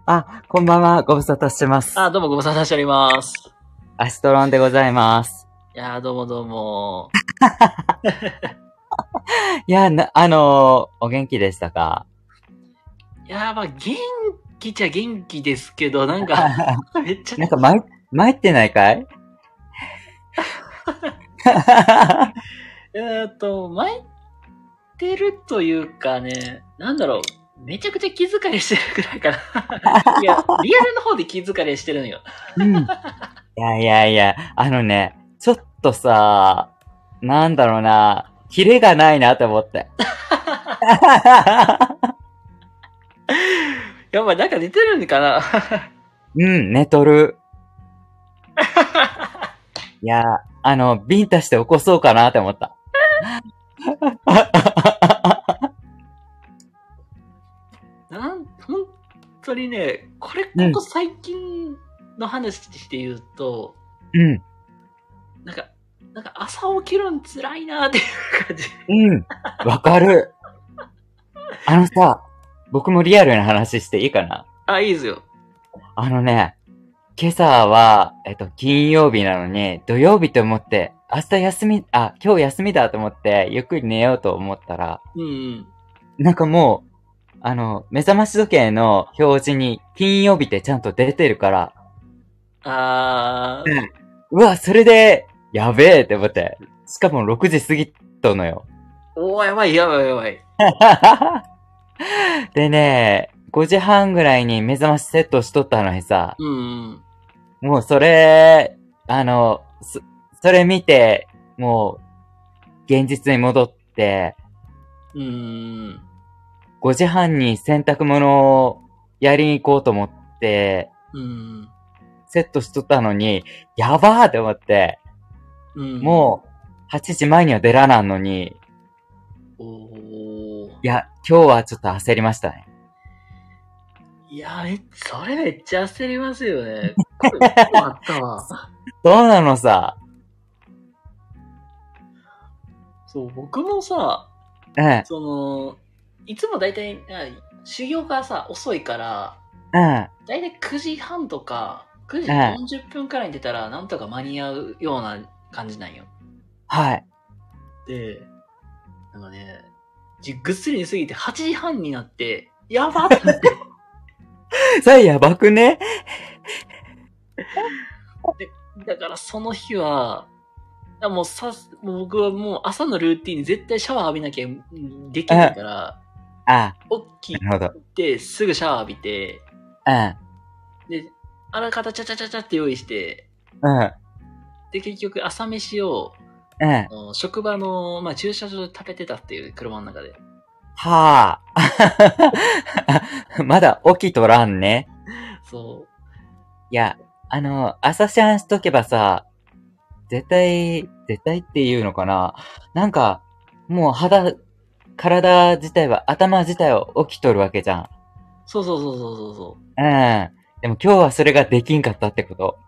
あ、こんばんは。ご無沙汰してます。あ、どうもご無沙汰しております。アシトロンでございます。いやー、どうもどうも。いや、な、あのーお元気でしたか？いやー、まあ、元気じゃ元気ですけど、なんか、めっちゃなんか、参、参ってないかい？えーっと、参ってるというかね、なんだろう、めちゃくちゃ気疲れしてるくらいかな。いや、リアルの方で気疲れしてるのよ。うん。いやいやいや、あのね、ちょっとさ、なんだろうな、キレがないなって思って。やっぱなんか似てるんかなうん、寝とる。いや、あの、ビンタして起こそうかなって思った。なん、本当にね、これ、ここ最近の話して言うと、うん、なんか、なんか朝起きるん辛いなっていう感じ。うん、わかる。あのさ、僕もリアルな話していいかな？あ、いいですよ。あのね、今朝は、えっと、金曜日なのに、土曜日と思って、明日休み、あ、今日休みだと思って、ゆっくり寝ようと思ったら、うんうん。なんかもう、あの、目覚まし時計の表示に、金曜日ってちゃんと出てるから、あー、うわ、それで、やべえって思って、しかも6時過ぎとのよ。おー、やばいやばいやばい。でね、5時半ぐらいに目覚ましセットしとったのにさ、うんうん。もうそれ、あの、そ、それ見て、もう、現実に戻って、うーん。5時半に洗濯物をやりに行こうと思って、うん。セットしとったのに、やばーって思って、うん。もう、8時前には出らなんのに、う。おー。いや、今日はちょっと焦りましたね。いや、めっそれめっちゃ焦りますよね。これ、あったわ。そうなのさ。そう、僕もさ、うん、その、いつもだいたい、あ修行がさ、遅いから、うん、だいたい9時半とか、9時40分くらいに出たら、なんとか間に合うような感じなんよ。はい。で、なんかね、じぐっすり寝すぎて8時半になって、やばってなって、それやばくね？だからその日は、あもうさ、もう僕はもう朝のルーティンに絶対シャワー浴びなきゃうんできないから、あ、起き。てすぐシャワー浴びて、うん、で、あらかたちゃちゃちゃちゃって用意して、うん、で、結局朝飯を、うん。あの職場の、まあ、駐車場で食べてたっていう車の中で。はあ。まだ起きとらんね。そう。いや、あの、朝シャンしとけばさ、絶対、絶対っていうのかななんか、もう肌、体自体は、頭自体は起きとるわけじゃん。そうそうそうそうそうそう。うん。でも今日はそれができんかったってこと。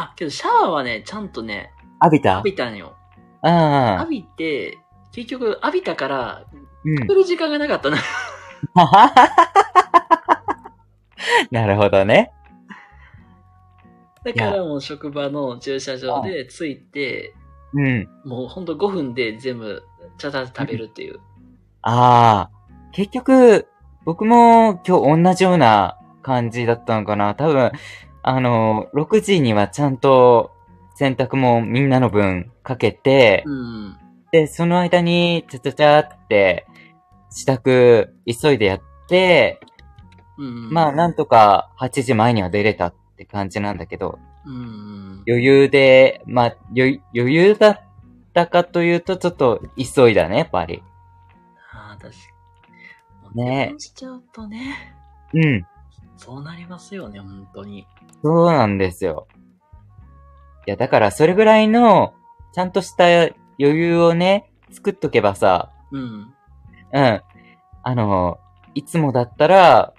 い、あ、けどシャワーはね、ちゃんとね、浴びた？浴びたんよ。うん。浴びて、結局浴びたから、うん食べる時間がなかったな。なるほどね。だからもう職場の駐車場で着いて、うん。もうほんと5分で全部、ちゃちゃ食べるっていう。ああ。結局、僕も今日同じような感じだったのかな。多分、あの、6時にはちゃんと洗濯もみんなの分かけて、うん。で、その間に、ちゃちゃちゃって、支度、急いでやって、うん。まあ、なんとか8時前には出れたって感じなんだけど、うん。余裕で、まあ、余余裕だったかというと、ちょっと急いだね、やっぱり。ああ、確かに。ねしちゃうとね、うん。そうなりますよね、本当に。そうなんですよ。いや、だからそれぐらいの、ちゃんとした余裕をね、作っとけばさ、うん。うん。あの、いつもだったら、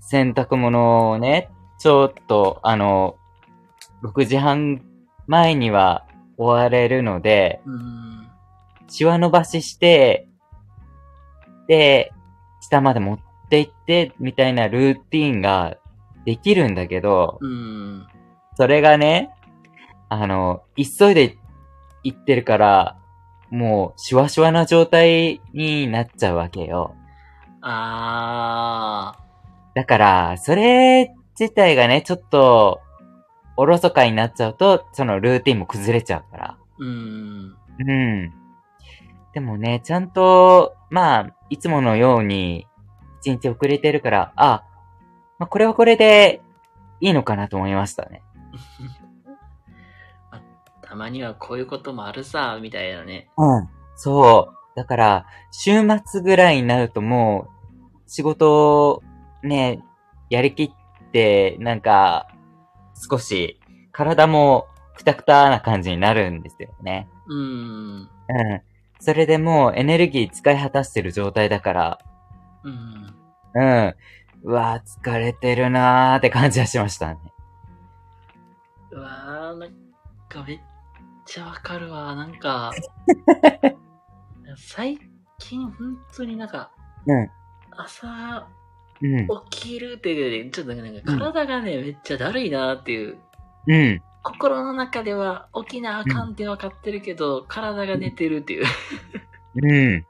洗濯物をね、ちょっと、あの、6時半前には終われるので、うん。シワ伸ばしして、で、下まで持って行って、みたいなルーティンができるんだけど、うん。それがね、あの、急いで行ってるから、もう、シワシワな状態になっちゃうわけよ。あだから、それ自体がね、ちょっと、おろそかになっちゃうと、そのルーティンも崩れちゃうから。ー。うん。うん。でもね、ちゃんと、まあ、いつものように、一日遅れてるから、あ、まあ、これはこれで、いいのかなと思いましたね。あたまにはこういうこともあるさ、みたいなね。うん。そう。だから、週末ぐらいになるともう、仕事をね、やりきって、なんか、少し、体もくたくたな感じになるんですよね。うん。うん。それでもうエネルギー使い果たしてる状態だから、うん。うん。うわぁ、疲れてるなーって感じはしましたね。うわー、なんかめっちゃわかるわ。なんか、最近本当になんか、うん。朝うん。起きるっていうよりちょっとなんか体がね、めっちゃだるいなっていう。うん。心の中では起きなあかんって分かってるけど、体が寝てるっていう。うん。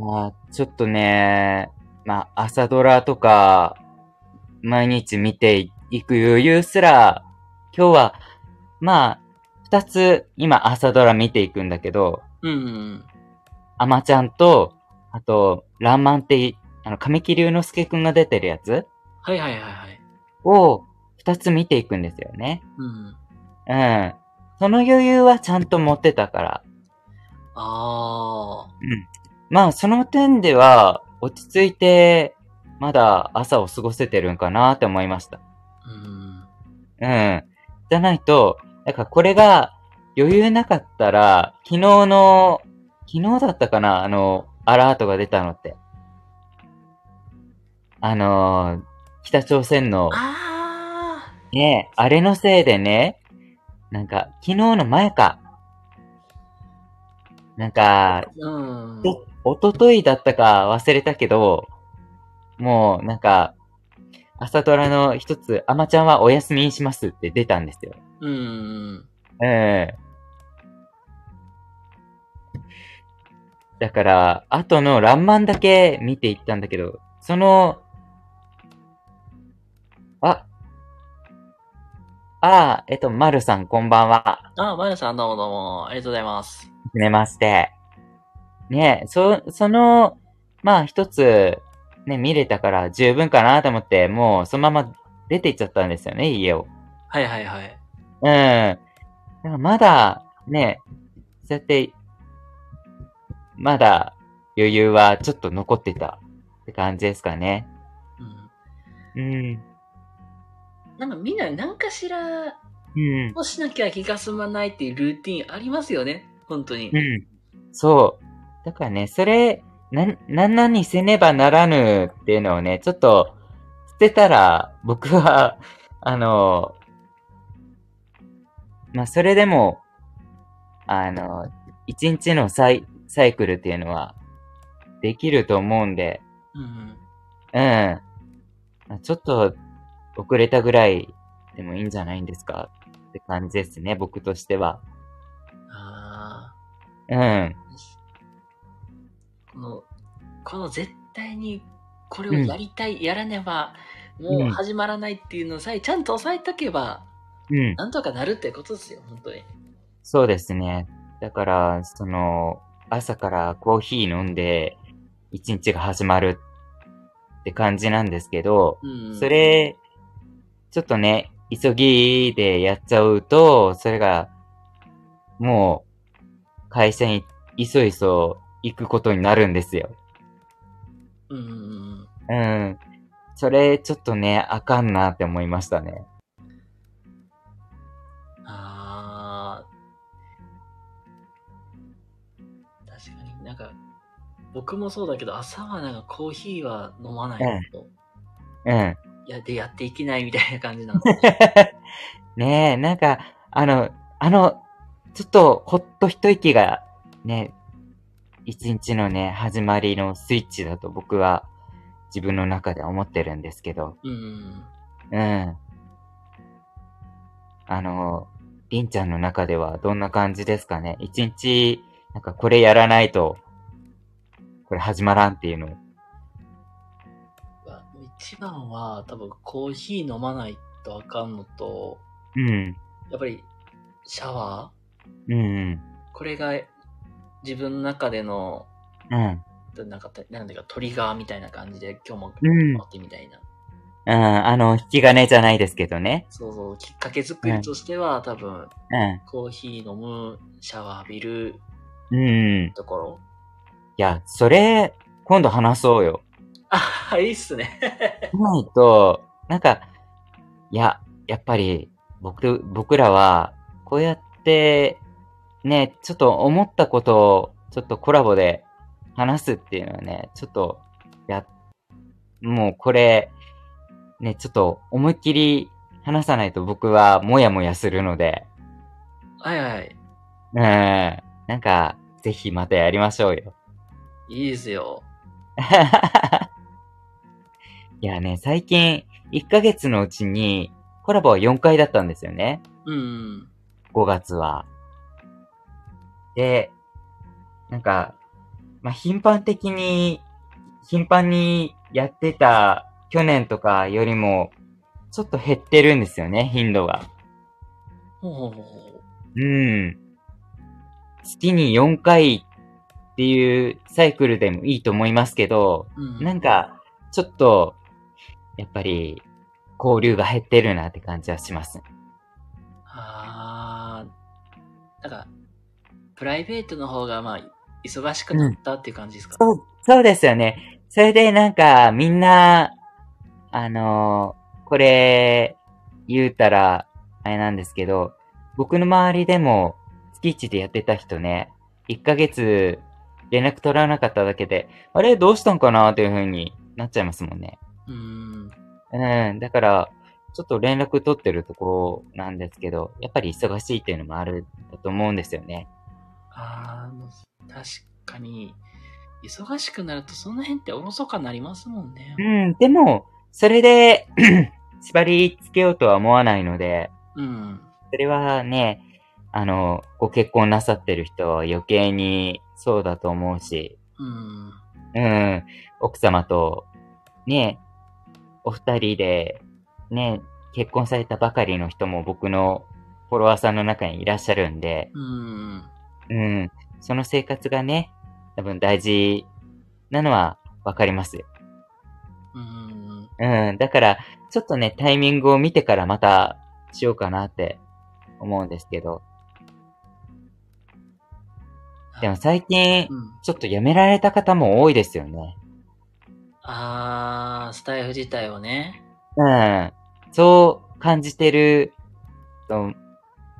まあ、ちょっとね、まあ、朝ドラとか、毎日見ていく余裕すら、今日は、まあ、二つ、今朝ドラ見ていくんだけど、うん。アマちゃんと、あと、ランマンって、あの、神木隆之介くんが出てるやつはいはいはいはい。を、二つ見ていくんですよね。うん。うん。その余裕はちゃんと持ってたから。あうん。まあ、その点では、落ち着いて、まだ朝を過ごせてるんかなって思いました。ー。うん。うん。じゃないと、だからこれが余裕なかったら、昨日の、昨日だったかなあの、アラートが出たのって。あのー北朝鮮の、あね、あれのせいでね、なんか、昨日の前か。なんか、ー。うん。おとといだったか忘れたけど、もうなんか、朝ドラの一つ、アマちゃんはお休みにしますって出たんですよ。うん。うん。だから、後のランマンだけ見ていったんだけど、その、あ、ああ、えっと、まるさんこんばんは。あ、まやさんどうもどうも、ありがとうございます。はじめまして。ねえ、そ、その、まあ一つ、ね、見れたから十分かなと思って、もうそのまま出て行っちゃったんですよね、家を。はいはいはい。うん。だからまだ、ね、そうやって、まだ余裕はちょっと残ってたって感じですかね。うん。うん。なんかみんな何かしらうん。をしなきゃ気が済まないっていうルーティンありますよね。本当に。うん。そう。だからね、それ、なん、なんなんにせねばならぬっていうのをね、ちょっと、捨てたら、僕は、あの、まあ、それでも、あの、一日のサイ、サイクルっていうのは、できると思うんで、うん。うん。まあちょっと、遅れたぐらいでもいいんじゃないんですか？って感じですね、僕としては。あうん。の、この絶対にこれをやりたい、やらねば、もう始まらないっていうのさえちゃんと押さえとけば、うん。なんとかなるってことですよ、本当に。そうですね。だから、その、朝からコーヒー飲んで、一日が始まるって感じなんですけど、うん。そ、れ、ちょっとね、急ぎでやっちゃうと、それが、もう、会社にいそいそ行くことになるんですよ。うんうんうん。うん。それ、ちょっとね、あかんなって思いましたね。あー確かになんか、僕もそうだけど、朝はなんかコーヒーは飲まないと、うん。いや、でやっていけないみたいな感じなんで。ねえ、なんか、あの、あの、ちょっと、ほっと一息が、ね、一日のね、始まりのスイッチだと僕は自分の中では思ってるんですけど、うん。うん。あの、りんちゃんの中ではどんな感じですかね？一日、なんかこれやらないと、これ始まらんっていうの。わ一番は多分コーヒー飲まないとあかんのと、うん。やっぱりシャワうんうん。ーこれが自分の中での、うん。なんか、なんていうかトリガーみたいな感じで今日もうんやってみたいな。うん。あの、引き金じゃないですけどね。そうそう、きっかけ作りとしては、多分、うコーヒー飲む、シャワー浴びるん。うん。ところ。いや、それ、今度話そうよ。あ、いいっすね。ないと、なんか、いや、やっぱり、僕、僕らは、こうやって、ね、ちょっと思ったことを、ちょっとコラボで話すっていうのはね、ちょっと、や、もうこれ、ね、ちょっと思いっきり話さないと僕はもやもやするので、はいはい。うん、なんか、ぜひまたやりましょうよ。いいですよ。いやね、最近、1ヶ月のうちに、コラボは4回だったんですよね。うん。5月は。で、なんか、まあ、頻繁的に、頻繁にやってた去年とかよりも、ちょっと減ってるんですよね、頻度が。ほうん。月に4回っていうサイクルでもいいと思いますけど、う。うん。なんか、ちょっと、やっぱり、交流が減ってるなって感じはします。あー、なんか、プライベートの方が、まあ、忙しくなったっていう感じですか、そう、そうですよね。それでなんか、みんな、あのーこれ、言うたら、あれなんですけど、僕の周りでも、月一でやってた人ね、1ヶ月、連絡取らなかっただけで、あれどうしたんかなっていう風になっちゃいますもんね。うーん。うん、だから、ちょっと連絡取ってるところなんですけど、やっぱり忙しいっていうのもあるんだと思うんですよね。あー、もう確かに、忙しくなるとその辺っておろそかになりますもんね。うん、でも、それで、縛り付けようとは思わないので、うん。それはね、あの、ご結婚なさってる人は余計にそうだと思うし、うん。うん、奥様と、ね、お二人で、ね、結婚されたばかりの人も僕のフォロワーさんの中にいらっしゃるんで、うん。うん、その生活がね、多分大事なのはわかりますよ。うん。うん、だから、ちょっとね、タイミングを見てからまたしようかなって思うんですけど。でも最近、うん。ちょっと辞められた方も多いですよね。あー、スタイフ自体をね。うん。そう、感じてると、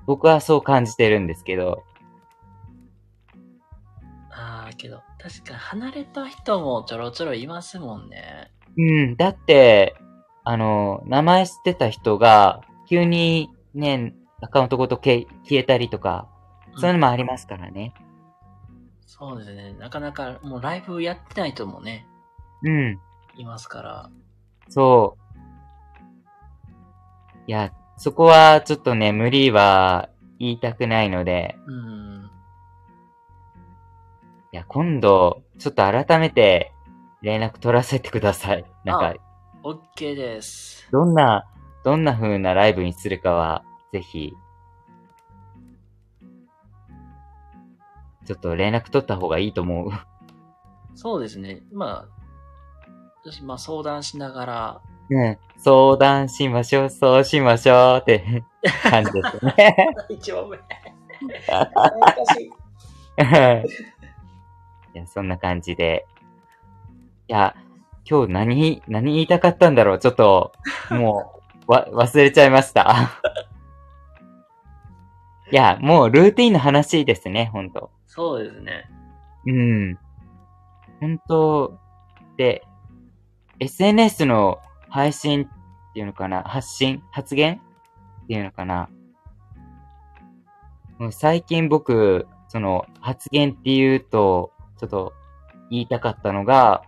僕はそう感じてるんですけど、けど、確かに離れた人もちょろちょろいますもんね。うん、だって、あの、名前知ってた人が、急にね、アカウントごとけ消えたりとか、そういうのもありますからね。そうですね。なかなかもうライブやってない人もね、うん、いますから。そう。いや、そこはちょっとね、無理は言いたくないので、うん。いや、今度、ちょっと改めて連絡取らせてください。なんか、OK です。どんな、どんな風なライブにするかは、ぜひ、ちょっと連絡取った方がいいと思う。そうですね。まあ、私、まあ相談しながら、ね、相談しましょう、そうしましょうって感じですね。一番上。難しい。いや、そんな感じで。いや、今日何、何言いたかったんだろうちょっと、もう、わ、忘れちゃいました。いや、もうルーティンの話ですね、ほんと。そうですね。うん。本当で、SNS の配信っていうのかな発信発言っていうのかなもう最近僕、その発言っていうと、ちょっと言いたかったのが、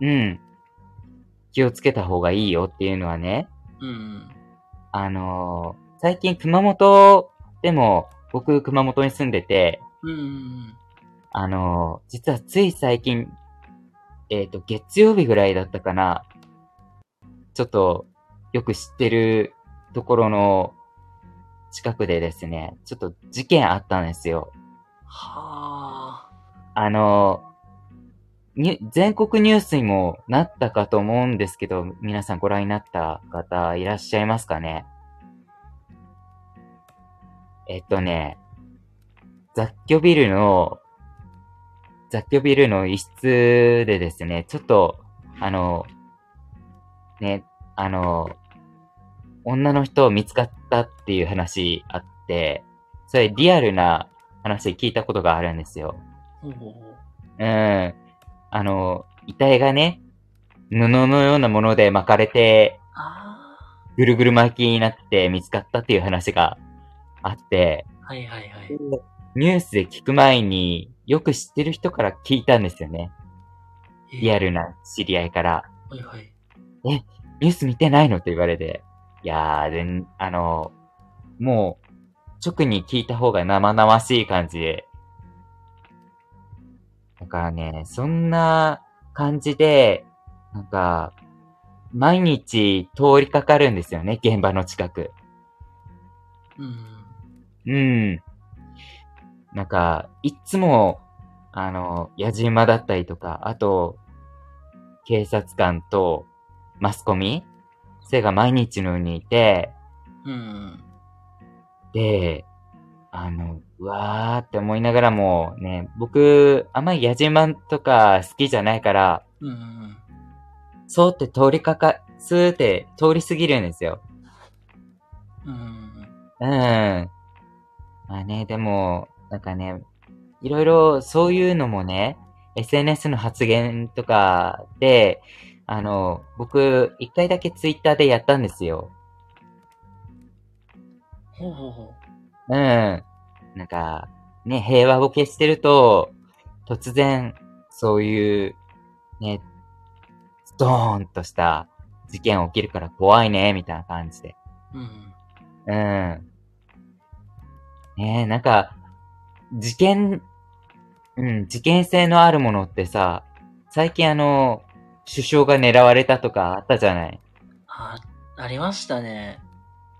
うん。うん。気をつけた方がいいよっていうのはね、うん。あのー最近熊本でも、僕熊本に住んでて、うん。あのー実はつい最近、えっ、と、月曜日ぐらいだったかな。ちょっと、よく知ってるところの近くでですね、ちょっと事件あったんですよ。はあ。あの全国ニュースにもなったかと思うんですけど、皆さんご覧になった方いらっしゃいますかね？えっとね、雑居ビルの、雑居ビルの一室でですね、ちょっと、あの、ね、あの、女の人を見つかったっていう話あって、それリアルな話聞いたことがあるんですよ。ほうん。あの、遺体がね、布のようなもので巻かれて、あぐるぐる巻きになって見つかったっていう話があって、あ。はいはいはい。ニュースで聞く前によく知ってる人から聞いたんですよね。リアル。ルな知り合いから。はいはい。ニュース見てないの？って言われて。いやー、でん、あの、もう、直に聞いた方が生々しい感じで。だからね、そんな感じで、なんか、毎日通りかかるんですよね、現場の近く。うん。うん。なんか、いっつも、あの、野じ馬だったりとか、あと、警察官とマスコミそれが毎日のようにいて、うん。で、あの、うわーって思いながらもね、僕、あんまり野じ馬とか好きじゃないから、うんうん。そうって通りかか、スーって通り過ぎるんですよ。うん。うん。まあね、でも、なんかね、いろいろそういうのもね、SNS の発言とかで、あの、僕、一回だけツイッターでやったんですよ。ほうほうほうん。なんか、ね、平和ボケしてると、突然、そういう、ね、ストーンとした事件起きるから怖いね、みたいな感じで。う。うん。うん。ねえ、なんか、事件、うん、事件性のあるものってさ、最近あの、首相が狙われたとかあったじゃないあ、ありましたね。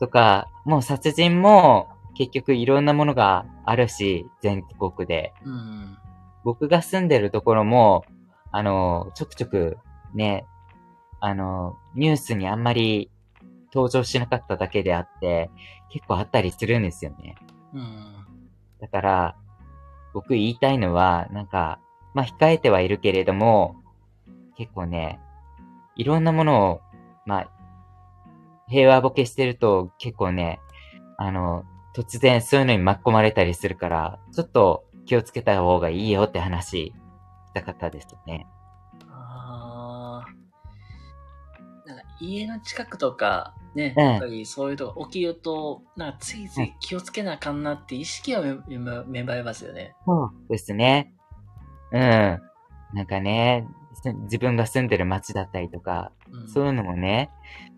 とか、もう殺人も結局いろんなものがあるし、全国で。うん。僕が住んでるところも、あの、ちょくちょくね、あの、ニュースにあんまり登場しなかっただけであって、結構あったりするんですよね。うん。だから、僕言いたいのは、なんか、まあ、控えてはいるけれども、結構ね、いろんなものを、まあ、平和ボケしてると結構ね、あの、突然そういうのに巻き込まれたりするから、ちょっと気をつけた方がいいよって話したかったですね。あーなんか家の近くとか、ね、うんやっぱりそういうとこ起きると、なんかついつい気をつけなあかんなって意識は芽生えますよね。そうですね。うん。なんかね、す自分が住んでる街だったりとか、うん、そういうのもね、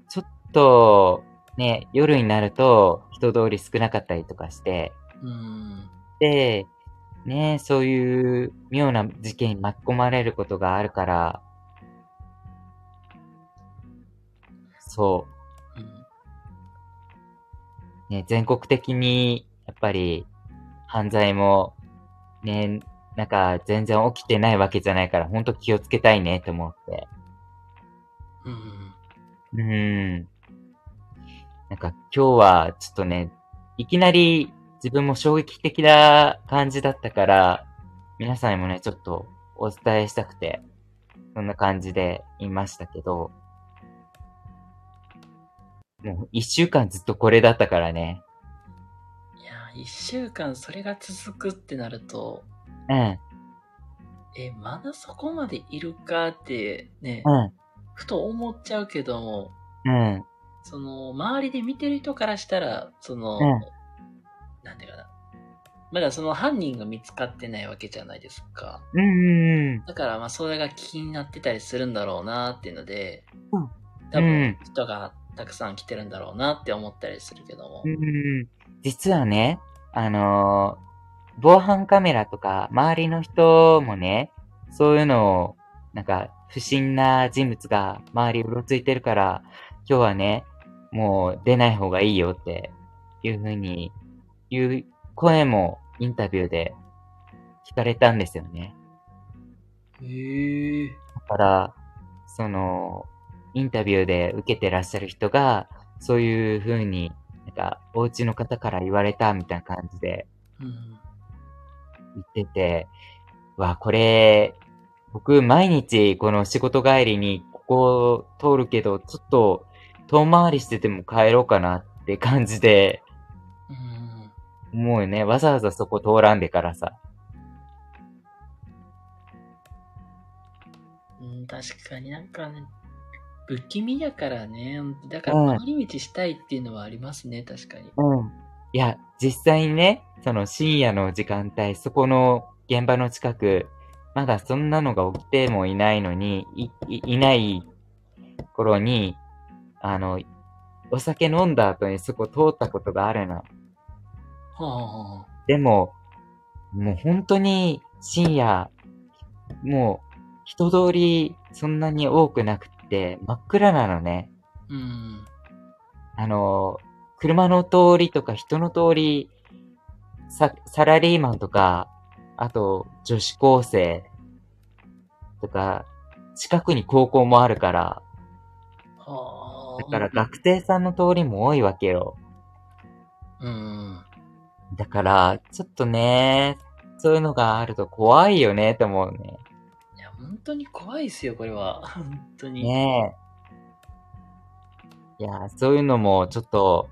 ちょっと、ね、夜になると人通り少なかったりとかして、うん。で、ね、そういう妙な事件に巻き込まれることがあるから、そうね、全国的に、やっぱり、犯罪も、ね、なんか全然起きてないわけじゃないから、ほんと気をつけたいねと思って。うん。うーん。なんか今日はちょっとね、いきなり自分も衝撃的な感じだったから、皆さんにもね、ちょっとお伝えしたくて、そんな感じで言いましたけど、もう一週間ずっとこれだったからね。いやー、一週間それが続くってなると、うん、え、まだそこまでいるかってね、うん、ふと思っちゃうけども、うん、その、周りで見てる人からしたら、その、うんなんていうかな。まだその犯人が見つかってないわけじゃないですか。うん、うん、だからまあそれが気になってたりするんだろうなっていうので、うん多分うん人がたくさん来てるんだろうなって思ったりするけども。うん、うん。実はね、あのー防犯カメラとか、周りの人もね、そういうのを、なんか、不審な人物が周りうろついてるから、今日はね、もう出ない方がいいよっていう風に言う声もインタビューで聞かれたんですよね。へえ。だから、その、インタビューで受けてらっしゃる人が、そういう風に、なんか、お家の方から言われたみたいな感じでうん。言ってて、わ、これ、僕、毎日、この仕事帰りに、ここを通るけど、ちょっと、遠回りしてても帰ろうかなって感じで、うん。もうね、わざわざそこ通らんでからさ。うん、確かになんかね、不気味だからね。だから回り道したいっていうのはありますね、確かに。うん。いや、実際にね、その深夜の時間帯、そこの現場の近く、まだそんなのが起きてもいないのに、い、いいない頃に、あの、お酒飲んだ後にそこ通ったことがあるの。はあ、はあ、でも、もう本当に深夜、もう人通りそんなに多くなくって真っ暗なのね。うん。あの、車の通りとか人の通り、ササラリーマンとか、あと女子高生とか、近くに高校もあるから、はあ。だから学生さんの通りも多いわけよ。うん。だから、ちょっとね、そういうのがあると怖いよねって思うね。いや、本当に怖いですよ、これは。本当に。ねえ。いや、そういうのもちょっと、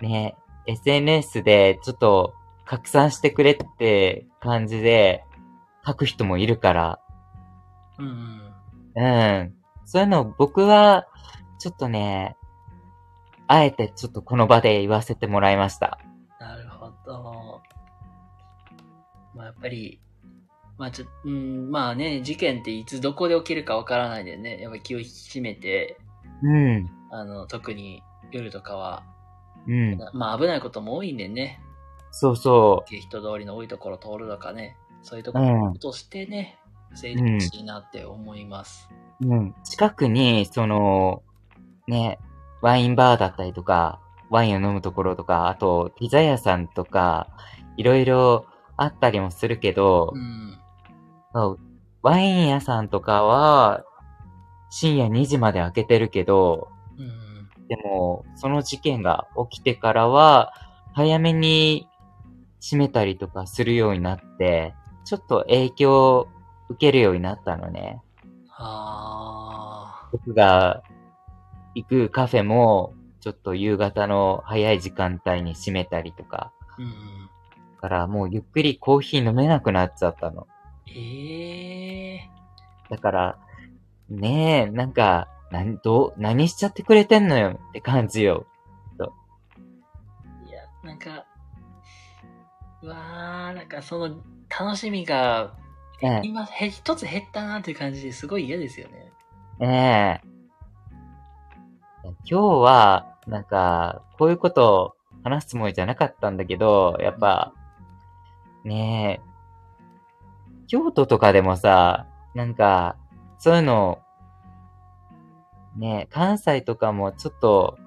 ね、SNS でちょっと拡散してくれって感じで書く人もいるから、うん。うん。そういうの僕は、ちょっとね、あえてちょっとこの場で言わせてもらいました。なるほど。まあ、やっぱり、まあちょ、うん、まあね、事件っていつどこで起きるかわからないでね、やっぱり気を引き締めて、うん。あの、特に夜とかは、うん。まあ危ないことも多いんでね、そうそ人通りの多いところ通るとかね、そういうとこうろんとしてね、防いでほしいなって思います。う。うん。近くに、その、ね、ワインバーだったりとか、ワインを飲むところとか、あと、ピザ屋さんとか、いろいろあったりもするけどう、ん。そうワイン屋さんとかは、深夜2時まで開けてるけど、うん。でも、その事件が起きてからは、早めに閉めたりとかするようになって、ちょっと影響を受けるようになったのね。あ僕が行くカフェも、ちょっと夕方の早い時間帯に閉めたりとか。うん。だからもうゆっくりコーヒー飲めなくなっちゃったの。ええだから、ねえ、なんか、なん、どう、何しちゃってくれてんのよって感じよ。いや、なんか、うわー、なんかその楽しみが、ね今、へ、一つ減ったなっていう感じですごい嫌ですよね。え、ねえ。今日は、なんか、こういうことを話すつもりじゃなかったんだけど、やっぱ、ねえ、京都とかでもさ、なんか、そういうの、ねえ、関西とかもちょっと、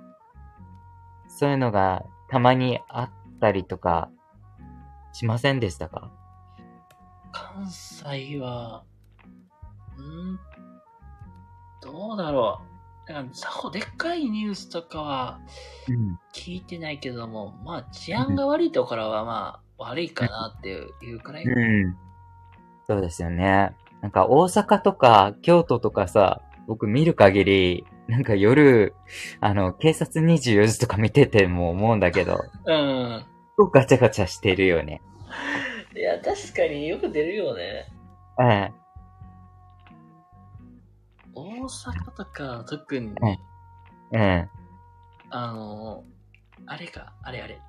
そういうのがたまにあったりとか、しませんでしたか？関西は、んどうだろう。なんか、さほでっかいニュースとかはうん。聞いてないけども、まあ治安が悪いところはまあ悪いかなっていうくらい。うん。そうですよね。なんか大阪とか京都とかさ、僕見る限り、なんか夜、あの、警察24時とか見てても思うんだけど、うん。ガチャガチャしてるよね。いや、確かによく出るよね。うん。大阪とか特に、うんうん。あの、あれか、あれあれ。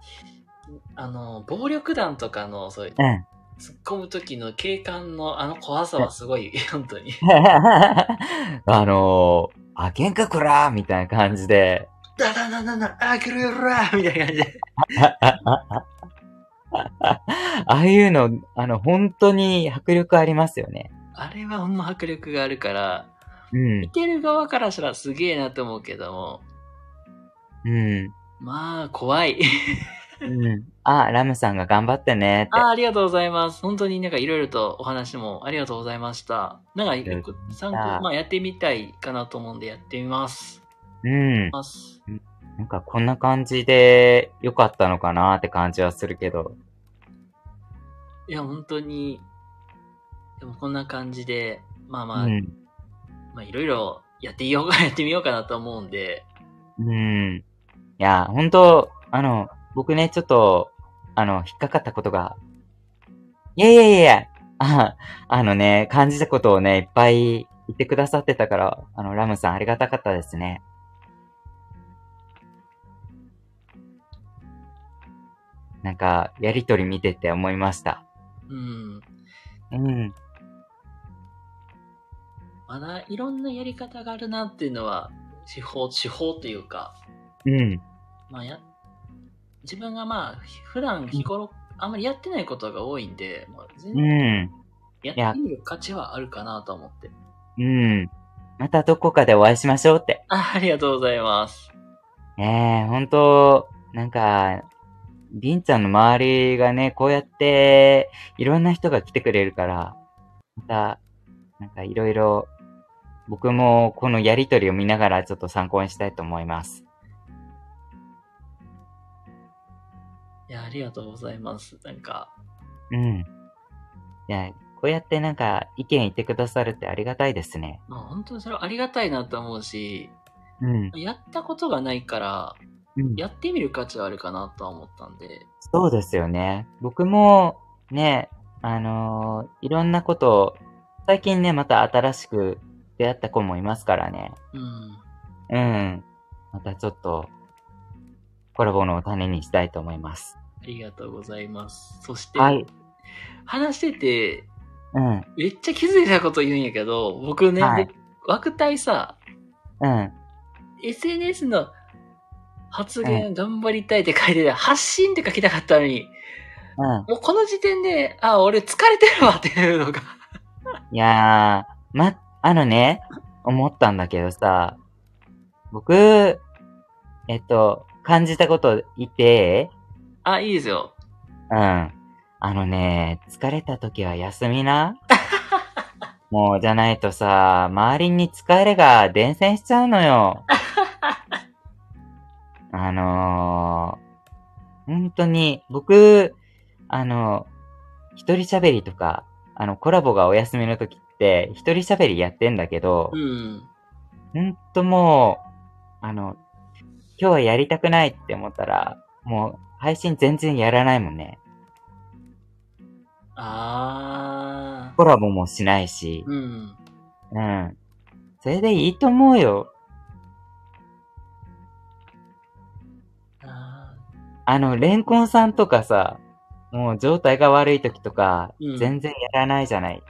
あの、暴力団とかの、そういう、うん。突っ込む時の警官のあの怖さはすごい、本当に。あのー、あけんかこらーみたいな感じで、だだだだだ、あ、くるるらみたいな感じで。ああいうの、あの、本当に迫力ありますよね。あれはほんま迫力があるから、うん見。てる側からしたらすげえなと思うけども、うん。まあ、怖い。うん。あ、ラムさんが頑張ってねって。あありがとうございます。本当になんかいろいろとお話もありがとうございました。なんか、や参考、まあやってみたいかなと思うんでやってみます。うん。ます。なんかこんな感じで良かったのかなって感じはするけど。いや、本当に、でもこんな感じで、まあまあ、うん。まあいろいろやってみようか、やってみようかなと思うんで、うん。いや、本当あの、僕ね、ちょっと、あの、引っかかったことが、いやいやいやいや、あ、あのね、感じたことをね、いっぱい言ってくださってたから、あの、ラムさんありがたかったですね。なんか、やりとり見てて思いました。うん。うん。いろんなやり方があるなっていうのは、手法、手法というか、うん。まあや、自分がまあ、普段日頃、あんまりやってないことが多いんで、まあ、全う然ん。やってみる価値はあるかなと思って。うん。またどこかでお会いしましょうって。あありがとうございます。ねえ、ほんと、なんか、りんちゃんの周りがね、こうやって、いろんな人が来てくれるから、また、なんかいろいろ、僕もこのやりとりを見ながらちょっと参考にしたいと思います。いや、ありがとうございます。なんか、うん。いや、こうやってなんか意見言ってくださるってありがたいですね。まあ本当にそれはありがたいなと思うし、うん。やったことがないから、うん、やってみる価値はあるかなとは思ったんで、そうですよね。僕も、ね、あのーいろんなことを、最近ね、また新しく出会った子もいますからね。うん。うん。またちょっと、コラボの種にしたいと思います。ありがとうございます。そして、はい。話してて、うん。めっちゃ気づいたこと言うんやけど、僕ね、はい枠帯さ、うん。SNS の発言頑張りたいって書いてて、発信って書きたかったのに、うん。もうこの時点で、あ、俺疲れてるわっていうのが。いやー、ま、あのね、思ったんだけどさ、僕、えっと、感じたこと言って、あ、いいですよ。うん。あのね、疲れた時は休みな。もう、じゃないとさ、周りに疲れが伝染しちゃうのよ。あのー、本当に、僕、あの、一人喋りとか、あの、コラボがお休みの時って、一人喋りやってんだけどう、ん。ほんともう、あの、今日はやりたくないって思ったら、もう配信全然やらないもんね。あコラボもしないしー。。うん。うん。それでいいと思うよ。ああの、レンコンさんとかさ、もう状態が悪い時とか、うん全然やらないじゃない。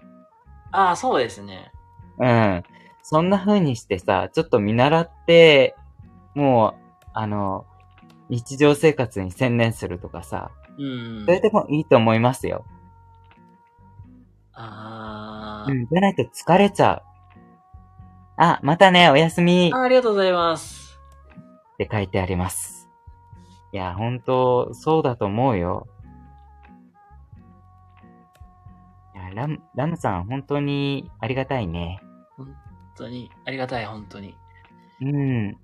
ーあー、そうですね。うん。そんな風にしてさ、ちょっと見習って、もう、あの、日常生活に専念するとかさ、うんそ。れでもいいと思いますよ。あー。うん。じゃないと疲れちゃう。あ、またね、おやすみあーありがとうございます。って書いてあります。いや、本当そうだと思うよ。ラム、ラムさん、本当にありがたいね。本当に、ありがたい、本当に。うん。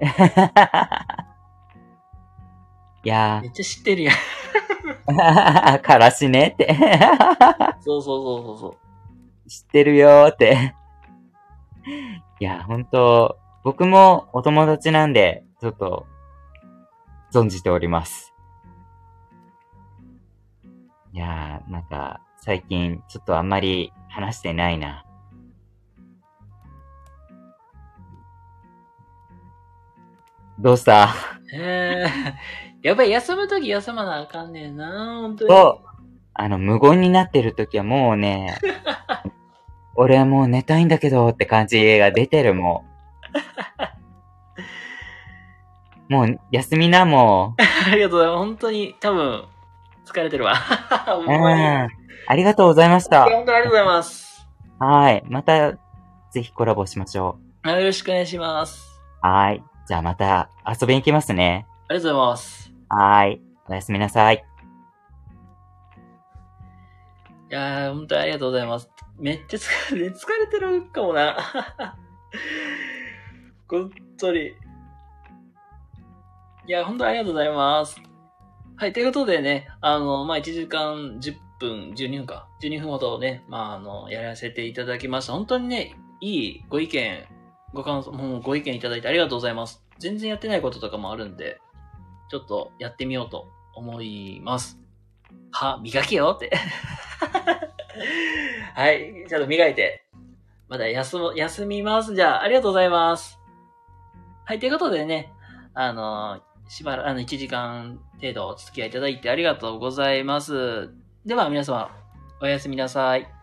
いやめっちゃ知ってるやん。ー、からしねって。そうそうそうそうそう。知ってるよーって。いや、本当僕もお友達なんで、ちょっと、存じております。いやー、なんか、最近、ちょっとあんまり話してないな。どうした？へえ。やっぱり休むとき休まなあかんねんな、本当に。そう。あの、無言になってる時はもうね、俺はもう寝たいんだけどって感じが出てるもん。もう、休みな、も ありがとうございます。本当に、多分、疲れてるわ。ほんう。うまに。ありがとうございました。本当にありがとうございます。はい。また、ぜひコラボしましょあよろしくお願いします。う。はい。じゃあまた遊びに行きますね。ありがとうございます。はい。おやすみなさい。いやー、本当にありがとうございます。めっちゃ疲れ、疲れてるかもな。本当に。いや、本当にありがとうございます。はい、ということでね、あの、まあ、1時間10分、12分か。12分ほどね、まあ、あの、やらせていただきました。本当にね、いいご意見、ご感想、もうご意見いただいてありがとうございます。全然やってないこととかもあるんで、ちょっとやってみようと思います。は、磨けよって。はい。ちょっと磨いて。まだ休む、休みます。じゃあ、ありがとうございます。はい。ということでね、あの、しばらく、あの、1時間程度お付き合いいただいてありがとうございます。では、皆様、おやすみなさい。